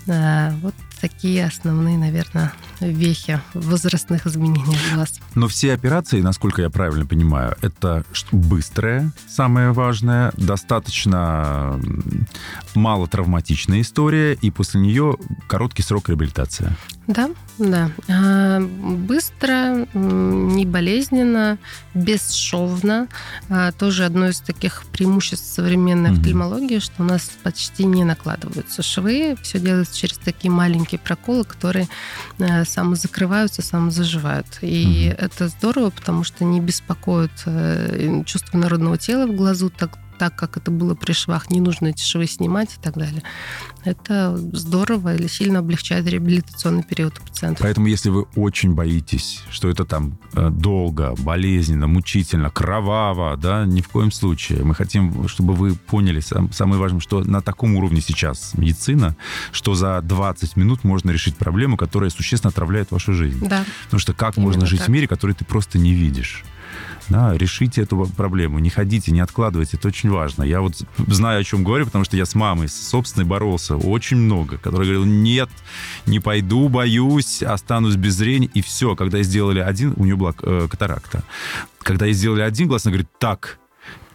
Э, вот такие основные, наверное, вехи возрастных изменений глаз. Но все операции, насколько я правильно понимаю, это быстрая, самое важное, достаточно мало травматичная история, и после нее короткий срок реабилитации. Да, да. А, быстро, не болезненно, бесшовно. А, тоже одно из таких преимуществ современной mm-hmm. офтальмологии, что у нас почти не накладываются швы. Все делается через такие маленькие проколы, которые а, самозакрываются, самозаживают. И mm-hmm. это здорово, потому что не беспокоит э, чувство народного тела в глазу так так, как это было при швах, не нужно эти швы снимать и так далее. Это здорово или сильно облегчает реабилитационный период у пациента. Поэтому, если вы очень боитесь, что это там э, долго, болезненно, мучительно, кроваво, да, ни в коем случае. Мы хотим, чтобы вы поняли, сам, самое важное, что на таком уровне сейчас медицина, что за 20 минут можно решить проблему, которая существенно отравляет вашу жизнь. Да. Потому что как Именно можно жить так. в мире, который ты просто не видишь? Да, решите эту проблему, не ходите, не откладывайте, это очень важно. Я вот знаю, о чем говорю, потому что я с мамой, с собственной боролся очень много, который говорил, нет, не пойду, боюсь, останусь без зрения, и все. Когда сделали один, у нее была э, катаракта. Когда сделали один глаз, она говорит, так,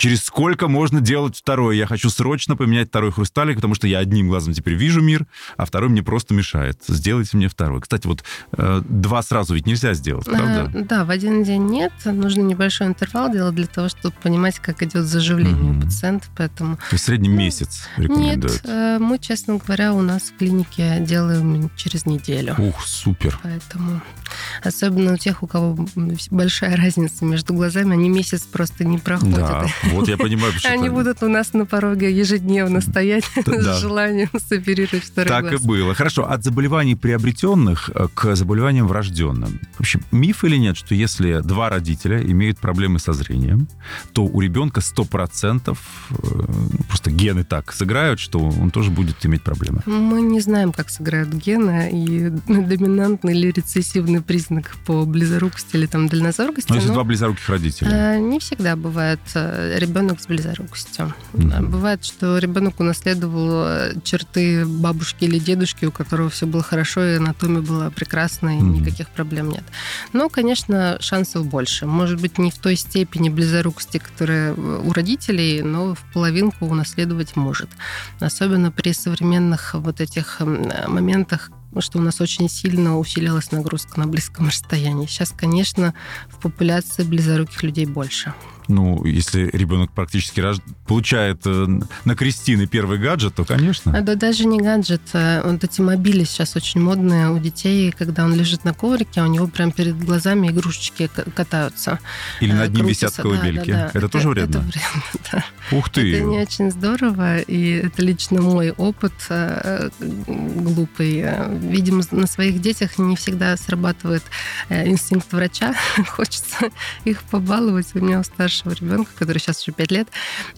через сколько можно делать второй. Я хочу срочно поменять второй хрусталик, потому что я одним глазом теперь вижу мир, а второй мне просто мешает. Сделайте мне второй. Кстати, вот э, два сразу ведь нельзя сделать, а, правда? А, да, в один день нет. Нужно небольшой интервал делать для того, чтобы понимать, как идет заживление mm-hmm. у пациента. Поэтому... То есть в среднем ну, месяц рекомендуют? Нет, э, мы, честно говоря, у нас в клинике делаем через неделю. Ух, супер. Поэтому особенно у тех, у кого большая разница между глазами, они месяц просто не проходят. Да, [LAUGHS] вот я понимаю, почему. Они будут у нас на пороге ежедневно стоять [LAUGHS] с желанием соперировать второй Так и было. Хорошо, от заболеваний приобретенных э, к заболеваниям врожденным. Вообще, миф или нет, что если два родителя имеют проблемы со зрением, то у ребенка 100% э, просто гены так сыграют, что он тоже будет иметь проблемы? Мы не знаем, как сыграют гены, и [LAUGHS] доминантный или рецессивный признак по близорукости или там дальнозоркости. Но если но... два близоруких родителя? Э, не всегда бывает ребенок с близорукостью. Mm-hmm. Бывает, что ребенок унаследовал э, черты бабушки или дедушки, у которого все было хорошо, и анатомия была прекрасная, и mm-hmm. никаких проблем нет. Но, конечно, шансов больше. Может быть, не в той степени близорукости, которая э, у родителей, но в половинку унаследовать может. Особенно при современных вот этих моментах, что у нас очень сильно усилилась нагрузка на близком расстоянии. Сейчас, конечно, в популяции близоруких людей больше. Ну, если ребенок практически рож... получает э, на крестины первый гаджет, то, конечно. Да даже не гаджет. А вот эти мобили сейчас очень модные у детей, когда он лежит на коврике, а у него прям перед глазами игрушечки катаются. Или над ним висят колыбельки. Да, да, да. Это, это тоже вредно? Это вредно, [LAUGHS] да. Ух ты! Это не очень здорово, и это лично мой опыт э, глупый. Видимо, на своих детях не всегда срабатывает инстинкт врача. [LAUGHS] Хочется их побаловать. У меня у старшего ребенка, который сейчас уже 5 лет,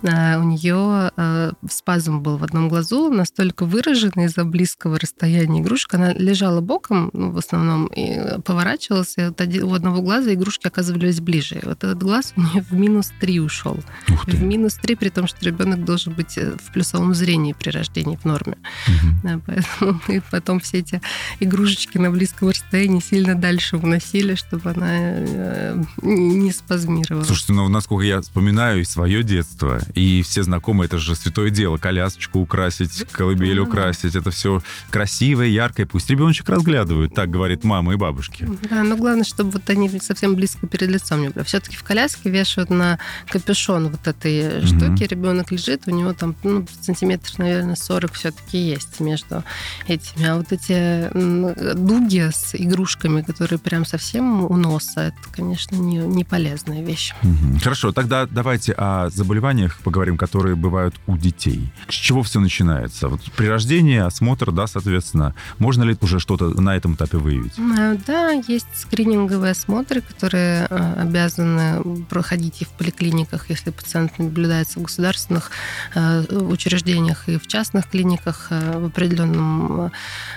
э, у нее э, спазм был в одном глазу, настолько выраженный из-за близкого расстояния игрушек. Она лежала боком, ну, в основном, и поворачивалась, и вот у одного глаза игрушки оказывались ближе. И вот этот глаз у нее в минус 3 ушел. В минус 3, при том, что ребенок должен быть э, в плюсовом зрении при рождении в норме. Угу. Поэтому [LAUGHS] и потом все эти игрушечки на близком расстоянии сильно дальше уносили, чтобы она не спазмировала. Слушайте, ну, насколько я вспоминаю и свое детство, и все знакомые, это же святое дело, колясочку украсить, колыбель украсить, это все красивое, яркое, пусть ребеночек разглядывают, так говорит мама и бабушки. Да, но главное, чтобы вот они совсем близко перед лицом не были. Все-таки в коляске вешают на капюшон вот этой угу. штуки, ребенок лежит, у него там ну, сантиметр, наверное, 40 все-таки есть между этими. А вот эти дуги с игрушками, которые прям совсем у носа, это, конечно, не, не полезная вещь. Угу. Хорошо, тогда давайте о заболеваниях поговорим, которые бывают у детей. С чего все начинается? Вот при рождении осмотр, да, соответственно. Можно ли уже что-то на этом этапе выявить? Э, да, есть скрининговые осмотры, которые э, обязаны проходить и в поликлиниках, если пациент наблюдается в государственных э, учреждениях и в частных клиниках в определенном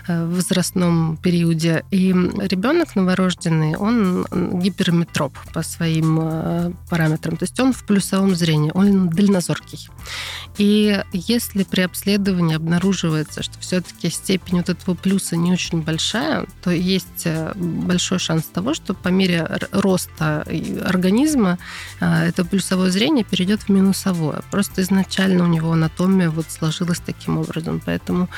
возрастном периоде. И ребенок новорожденный, он гиперметроп по своим параметрам. То есть он в плюсовом зрении, он дальнозоркий. И если при обследовании обнаруживается, что все-таки степень вот этого плюса не очень большая, то есть э, большой шанс того, что по мере роста организма э, это плюсовое зрение перейдет в минусовое. Просто изначально у него анатомия вот сложилась таким образом. Поэтому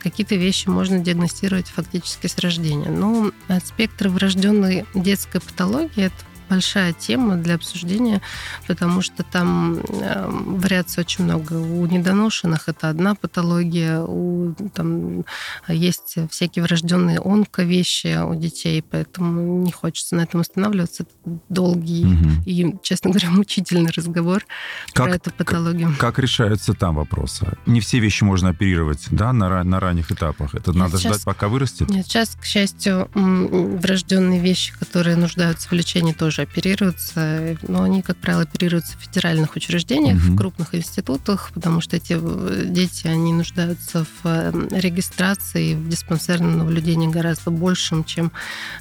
какие-то вещи можно диагностировать фактически с рождения. Но ну, спектр врожденной детской патологии – это большая тема для обсуждения, потому что там э, вариаций очень много. У недоношенных это одна патология, у, там есть всякие врожденные онковещи у детей, поэтому не хочется на этом останавливаться. Это долгий угу. и, честно говоря, мучительный разговор как, про эту патологию. Как, как решаются там вопросы? Не все вещи можно оперировать да, на, на ранних этапах. Это нет, надо сейчас, ждать, пока вырастет? Нет, сейчас, к счастью, врожденные вещи, которые нуждаются в лечении, тоже тоже оперируются, но они, как правило, оперируются в федеральных учреждениях, угу. в крупных институтах, потому что эти э, дети, они нуждаются в эм, регистрации, в диспансерном наблюдении гораздо большим, чем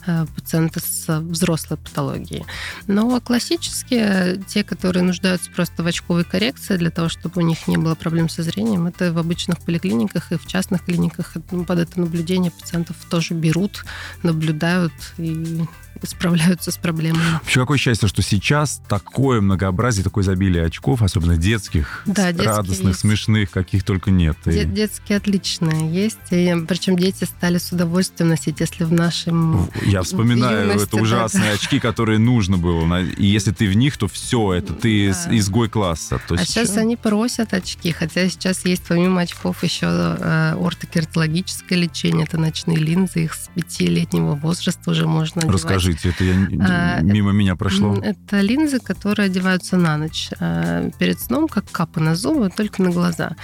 э, пациенты с взрослой патологией. Но классические, те, которые нуждаются просто в очковой коррекции для того, чтобы у них не было проблем со зрением, это в обычных поликлиниках и в частных клиниках под это наблюдение пациентов тоже берут, наблюдают и справляются с проблемами. Вообще, какое счастье, что сейчас такое многообразие, такое изобилие очков, особенно детских, да, радостных, есть. смешных, каких только нет. И... Детские отличные есть. И, причем дети стали с удовольствием носить, если в нашем Я вспоминаю, юности, это ужасные да. [LAUGHS] очки, которые нужно было. И если ты в них, то все, это ты да. изгой класса. То а сейчас они просят очки, хотя сейчас есть помимо очков еще э, ортокератологическое лечение, это ночные линзы, их с пятилетнего возраста уже можно Расскажи Расскажите, это я, а, мимо меня прошло. Это линзы, которые одеваются на ночь а, перед сном, как капы на зубы, только на глаза.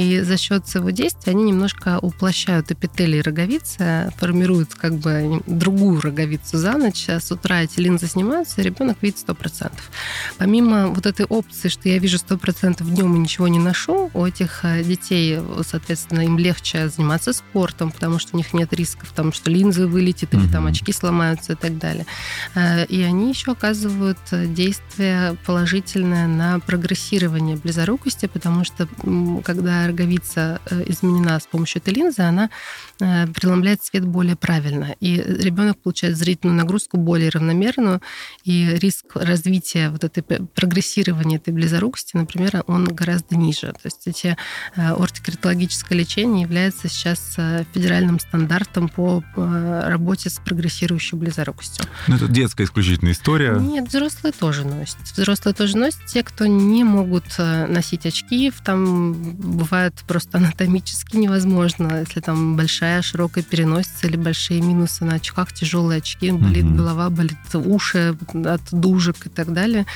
И за счет своего действия они немножко уплощают эпителий роговицы, формируют как бы другую роговицу за ночь. А с утра эти линзы снимаются, и ребенок видит 100%. Помимо вот этой опции, что я вижу 100% днем и ничего не ношу, у этих детей, соответственно, им легче заниматься спортом, потому что у них нет рисков, там, что линзы вылетит или там очки сломаются и так далее. Э, и они еще оказывают действие положительное на прогрессирование близорукости, потому что когда роговица э, изменена с помощью этой линзы, она э, преломляет свет более правильно. И ребенок получает зрительную нагрузку более равномерную, и риск развития вот этой прогрессирования этой близорукости, например, он гораздо ниже. То есть эти ортокератологическое лечение является сейчас федеральным стандартом по работе с прогрессирующей близорукостью полностью. Ну, это детская исключительно история? Нет, взрослые тоже носят. Взрослые тоже носят. Те, кто не могут э, носить очки, там бывает просто анатомически невозможно, если там большая широкая переносица или большие минусы на очках, тяжелые очки, болит угу. голова, болит уши от дужек и так далее.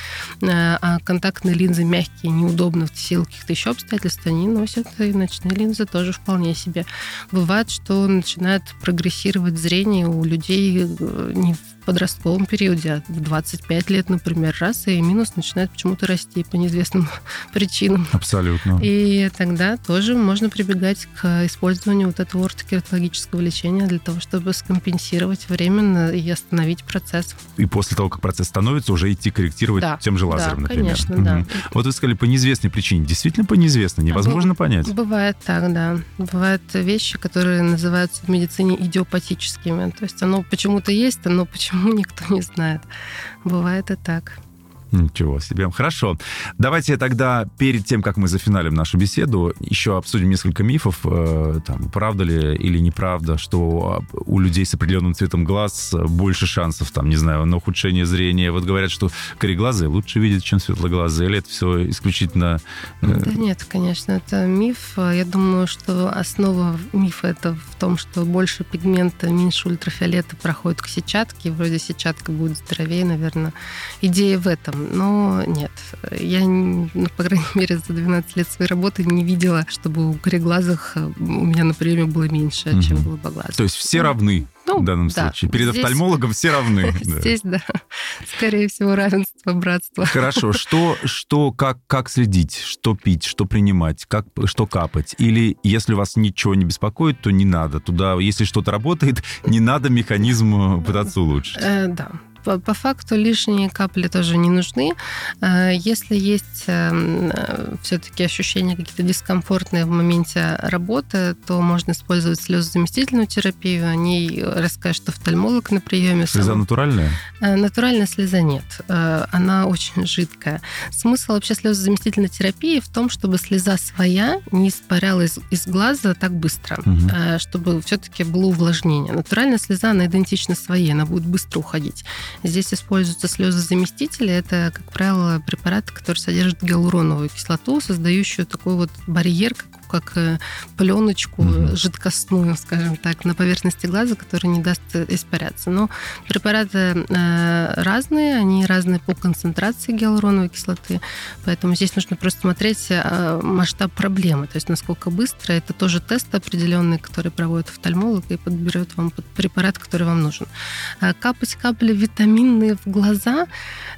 Э, а контактные линзы мягкие, неудобно в силу каких-то еще обстоятельств, они носят и ночные линзы тоже вполне себе. Бывает, что начинает прогрессировать зрение у людей э, не в подростковом периоде, а в 25 лет, например, раз, и минус начинает почему-то расти по неизвестным [LAUGHS] причинам. Абсолютно. И тогда тоже можно прибегать к использованию вот этого ортокератологического лечения для того, чтобы скомпенсировать временно и остановить процесс. И после того, как процесс становится, уже идти корректировать да, тем же лазером, да, например. конечно, угу. да. Вот вы сказали, по неизвестной причине. Действительно по неизвестной? Невозможно ну, понять? Бывает так, да. Бывают вещи, которые называются в медицине идиопатическими. То есть оно почему-то есть, оно почему почему [LAUGHS] никто не знает. Бывает и так. Ничего себе. Хорошо. Давайте тогда перед тем, как мы зафиналим нашу беседу, еще обсудим несколько мифов. Э, там, правда ли или неправда, что у людей с определенным цветом глаз больше шансов, там, не знаю, на ухудшение зрения. Вот говорят, что кореглазые лучше видят, чем светлоглазые. Или это все исключительно... Э, да нет, конечно, это миф. Я думаю, что основа мифа это в том, что больше пигмента, меньше ультрафиолета проходит к сетчатке. Вроде сетчатка будет здоровее, наверное. Идея в этом но нет. Я, ну, по крайней мере, за 12 лет своей работы не видела, чтобы у кореглазых э, у меня на приеме было меньше, угу. чем голубоглазых. То есть все ну, равны? Ну, в данном да. случае. Перед здесь, офтальмологом все равны. [LAUGHS] Здесь, да. Скорее всего, равенство, братство. Хорошо. Что, что как, как следить? Что пить? Что принимать? Как, что капать? Или если вас ничего не беспокоит, то не надо. Туда, если что-то работает, не надо механизм пытаться улучшить. Э, да по, по факту лишние капли тоже не нужны. Э, если есть эм, э, все-таки ощущения какие-то дискомфортные в моменте работы, то можно использовать слезозаместительную терапию. О ней расскажет офтальмолог на приеме. Слеза натуральная? Э, натуральная слеза нет. Она очень жидкая. Смысл вообще слезозаместительной терапии в том, чтобы слеза своя не испарялась из глаза так быстро, угу. чтобы все-таки было увлажнение. Натуральная слеза, она идентична своей, она будет быстро уходить. Здесь используются слезозаместители. Это, как правило, препараты, которые содержат гиалуроновую кислоту, создающую такой вот барьер, как как э, пленочку угу. жидкостную, скажем так, на поверхности глаза, которая не даст испаряться. Но препараты э, разные, они разные по концентрации гиалуроновой кислоты, поэтому здесь нужно просто смотреть э, масштаб проблемы, то есть насколько быстро. Это тоже тест определенный, который проводит офтальмолог и подберет вам препарат, который вам нужен. Капать капли витаминные в глаза,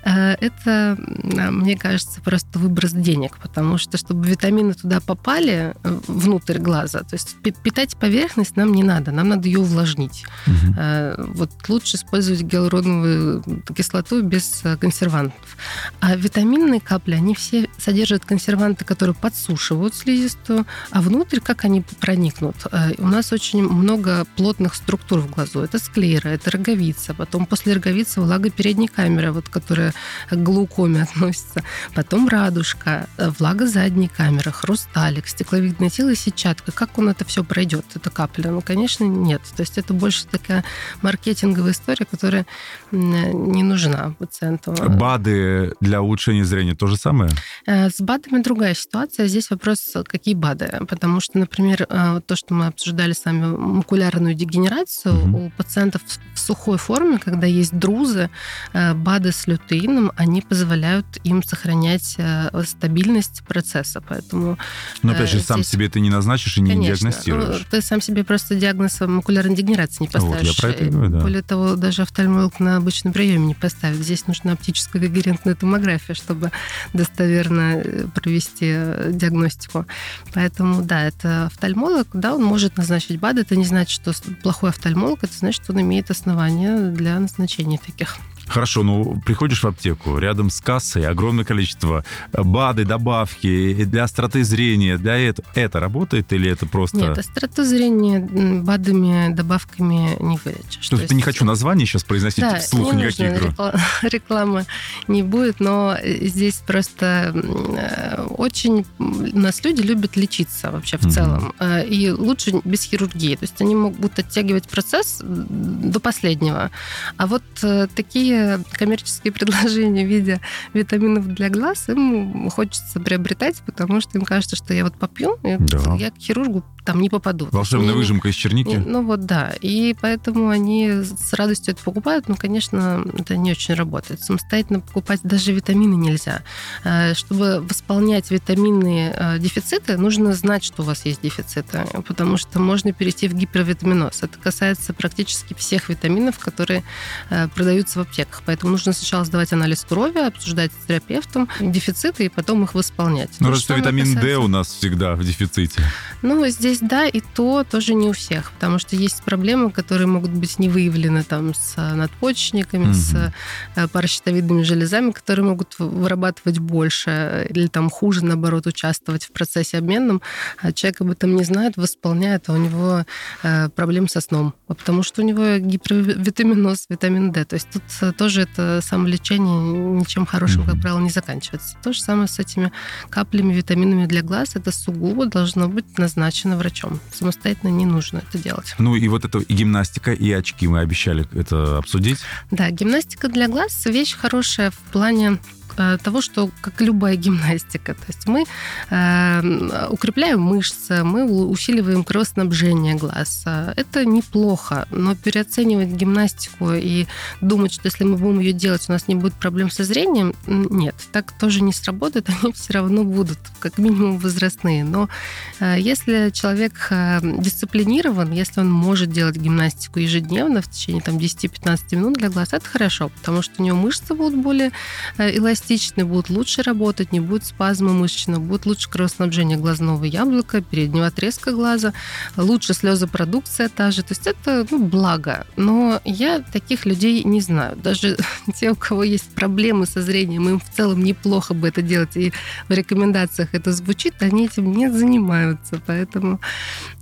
это, мне кажется, просто выброс денег, потому что, чтобы витамины туда попали, внутрь глаза. То есть питать поверхность нам не надо, нам надо ее увлажнить. Угу. Вот лучше использовать гиалуроновую кислоту без э, консервантов. А витаминные капли, они все содержат консерванты, которые подсушивают слизистую, а внутрь как они проникнут? Э, у нас очень много плотных структур в глазу. Это склера, это роговица, потом после роговицы влага передней камеры, вот, которая к глаукоме относится, потом радужка, влага задней камеры, хрусталик, стекловидный и сетчатка. Как он это все пройдет, эта капля? Ну, конечно, нет. То есть это больше такая маркетинговая история, которая не нужна пациенту. БАДы для улучшения зрения то же самое? Э, с БАДами другая ситуация. Здесь вопрос, какие БАДы. Потому что, например, э, то, что мы обсуждали с вами, макулярную дегенерацию, угу. у пациентов в сухой форме, когда есть друзы, э, БАДы с лютеином, они позволяют им сохранять стабильность процесса. Поэтому... Но, опять же, сам себе ты не назначишь и не Конечно. диагностируешь. Ну, ты сам себе просто диагноз макулярной дегенерации не поставишь. Вот, я про это говорю, да. Более того, даже офтальмолог на обычном приеме не поставит. Здесь нужна оптическая когерентная томография, чтобы достоверно э, провести э, диагностику. Поэтому, да, это офтальмолог, да, он может назначить БАД. Это не значит, что плохой офтальмолог, это значит, что он имеет основания для назначения таких. Хорошо, ну, приходишь в аптеку, рядом с кассой огромное количество БАДы, добавки для остроты зрения, для этого. Это работает или это просто... Нет, остроту зрения БАДами, добавками не вылечишь. То, То есть не хочу название сейчас произносить да, вслух не никаких. Рекла... [LAUGHS] Рекламы не будет, но здесь просто э, очень... У нас люди любят лечиться вообще в mm-hmm. целом. Э, и лучше без хирургии. То есть они могут оттягивать процесс до последнего. А вот э, такие любые коммерческие предложения в виде витаминов для глаз им хочется приобретать, потому что им кажется, что я вот попью, да. я к хирургу там не попадут. Волшебная они, выжимка из черники? Ну вот да. И поэтому они с радостью это покупают, но, конечно, это не очень работает. Самостоятельно покупать даже витамины нельзя. Э, чтобы восполнять витаминные э, дефициты, нужно знать, что у вас есть дефициты, потому что можно перейти в гипервитаминоз. Это касается практически всех витаминов, которые э, продаются в аптеках. Поэтому нужно сначала сдавать анализ крови, обсуждать с терапевтом дефициты и потом их восполнять. Ну, раз что витамин касается... D у нас всегда в дефиците. Ну, здесь здесь да, и то тоже не у всех, потому что есть проблемы, которые могут быть не выявлены там с э, надпочечниками, угу. с э, паращитовидными железами, которые могут вырабатывать больше или там хуже, наоборот, участвовать в процессе обменном. А человек об этом не знает, восполняет, а у него э, проблемы со сном, потому что у него гипервитаминоз, витамин D. То есть тут тоже это самолечение ничем хорошим, угу. как правило, не заканчивается. То же самое с этими каплями, витаминами для глаз. Это сугубо должно быть назначено в врачом. Самостоятельно не нужно это делать. Ну и вот это и гимнастика, и очки мы обещали это обсудить. Да, гимнастика для глаз вещь хорошая в плане того, что как любая гимнастика, то есть мы э, укрепляем мышцы, мы усиливаем кровоснабжение глаз. Это неплохо, но переоценивать гимнастику и думать, что если мы будем ее делать, у нас не будет проблем со зрением, нет, так тоже не сработает, [LAUGHS] они все равно будут, как минимум возрастные. Но э, если человек э, дисциплинирован, если он может делать гимнастику ежедневно в течение там, 10-15 минут для глаз, это хорошо, потому что у него мышцы будут более э, эластичны, эластичны, будут лучше работать, не будет спазма мышечного, будет лучше кровоснабжение глазного яблока, переднего отрезка глаза, лучше слезопродукция та же. То есть это ну, благо. Но я таких людей не знаю. Даже [LAUGHS] те, у кого есть проблемы со зрением, им в целом неплохо бы это делать, и в рекомендациях это звучит, они этим не занимаются. Поэтому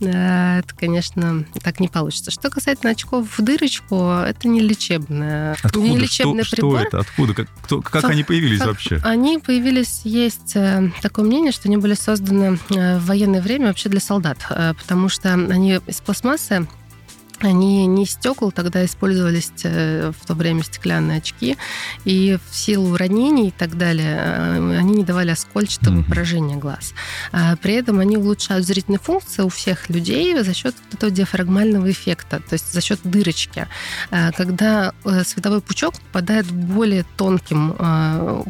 э, это, конечно, так не получится. Что касается очков в дырочку, это не лечебное. Откуда? Не лечебный что, прибор. Что это? Откуда? Как, кто, как они появились? Появились вообще? Они появились, есть э, такое мнение, что они были созданы э, в военное время вообще для солдат, э, потому что они из пластмассы они не стекол, тогда использовались э, в то время стеклянные очки, и в силу ранений и так далее э, они не давали оскольчатого mm-hmm. поражения глаз. А при этом они улучшают зрительные функции у всех людей за счет вот этого диафрагмального эффекта, то есть за счет дырочки. А когда э, световой пучок попадает более тонким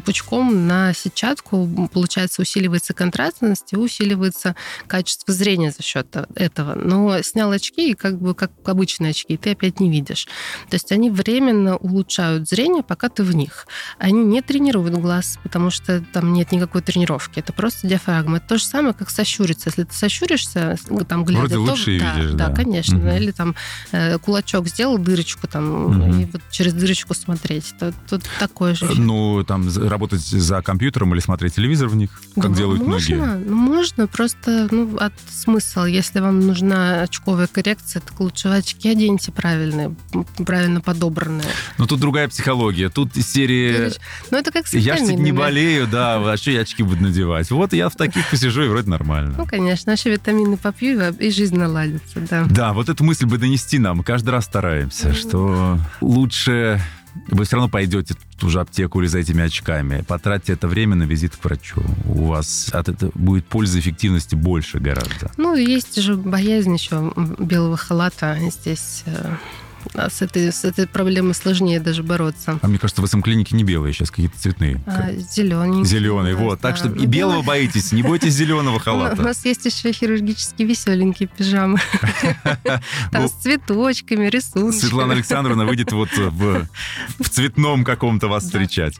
пучком на сетчатку, получается, усиливается контрастность и усиливается качество зрения за счет этого. Но снял очки, и как бы как обычные очки, ты опять не видишь. То есть они временно улучшают зрение, пока ты в них. Они не тренируют глаз, потому что там нет никакой тренировки. Это просто диафрагма. Это то же самое, как сощуриться. Если ты сощуришься, там глядя, Вроде то... лучше да, видишь, да. Да, конечно. Угу. Или там э, кулачок сделал дырочку там, угу. и вот через дырочку смотреть. Это, тут такое же. Ну, там работать за компьютером или смотреть телевизор в них, как ну, делают можно, многие. Ну, можно, просто ну, от смысла. Если вам нужна очковая коррекция, так лучше очки оденьте правильные, правильно подобранные. Ну, тут другая психология. Тут серии... Ну, это как с Я ж не болею, да, а что я очки буду надевать? Вот я в таких посижу, и вроде нормально. Ну, конечно, наши витамины попью, и жизнь наладится, да. Да, вот эту мысль бы донести нам. Каждый раз стараемся, что лучше вы все равно пойдете в ту же аптеку или за этими очками. Потратьте это время на визит к врачу. У вас от этого будет пользы эффективности больше гораздо. Ну, есть же боязнь еще белого халата здесь э, а с этой, с этой проблемой сложнее даже бороться. А мне кажется, в этом клинике не белые сейчас, какие-то цветные. А, зелененькие. Зеленые, вот. Да. Так что и белого боитесь, не бойтесь зеленого халата. У нас есть еще хирургически веселенькие пижамы. [LAUGHS] Там ну, с цветочками, рисунками. Светлана Александровна выйдет вот в, в цветном каком-то вас встречать.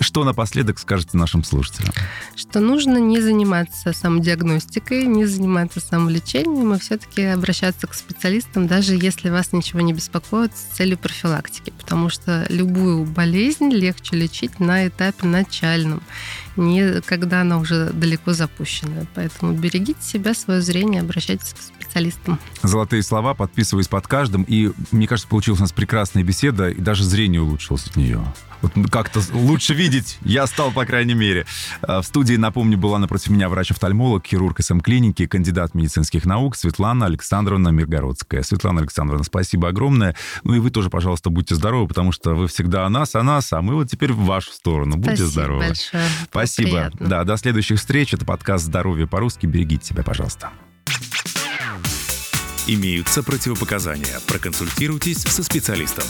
Что напоследок скажете нашим слушателям? Что нужно не заниматься самодиагностикой, не заниматься самолечением, а все-таки обращаться к специалистам, даже если вас ничего не беспокоит беспокоят с целью профилактики, потому что любую болезнь легче лечить на этапе начальном, не когда она уже далеко запущена. Поэтому берегите себя, свое зрение, обращайтесь к специалистам. Золотые слова, подписываюсь под каждым. И мне кажется, получилась у нас прекрасная беседа, и даже зрение улучшилось от нее. Вот как-то лучше видеть я стал, по крайней мере. А, в студии, напомню, была напротив меня врач-офтальмолог, хирург СМ-клиники, кандидат медицинских наук Светлана Александровна Миргородская. Светлана Александровна, спасибо огромное. Ну и вы тоже, пожалуйста, будьте здоровы, потому что вы всегда о нас, о нас, а мы вот теперь в вашу сторону. Будьте Спасибо здоровы. большое. Спасибо. Приятно. Да, до следующих встреч. Это подкаст «Здоровье по-русски». Берегите себя, пожалуйста. Имеются противопоказания. Проконсультируйтесь со специалистом.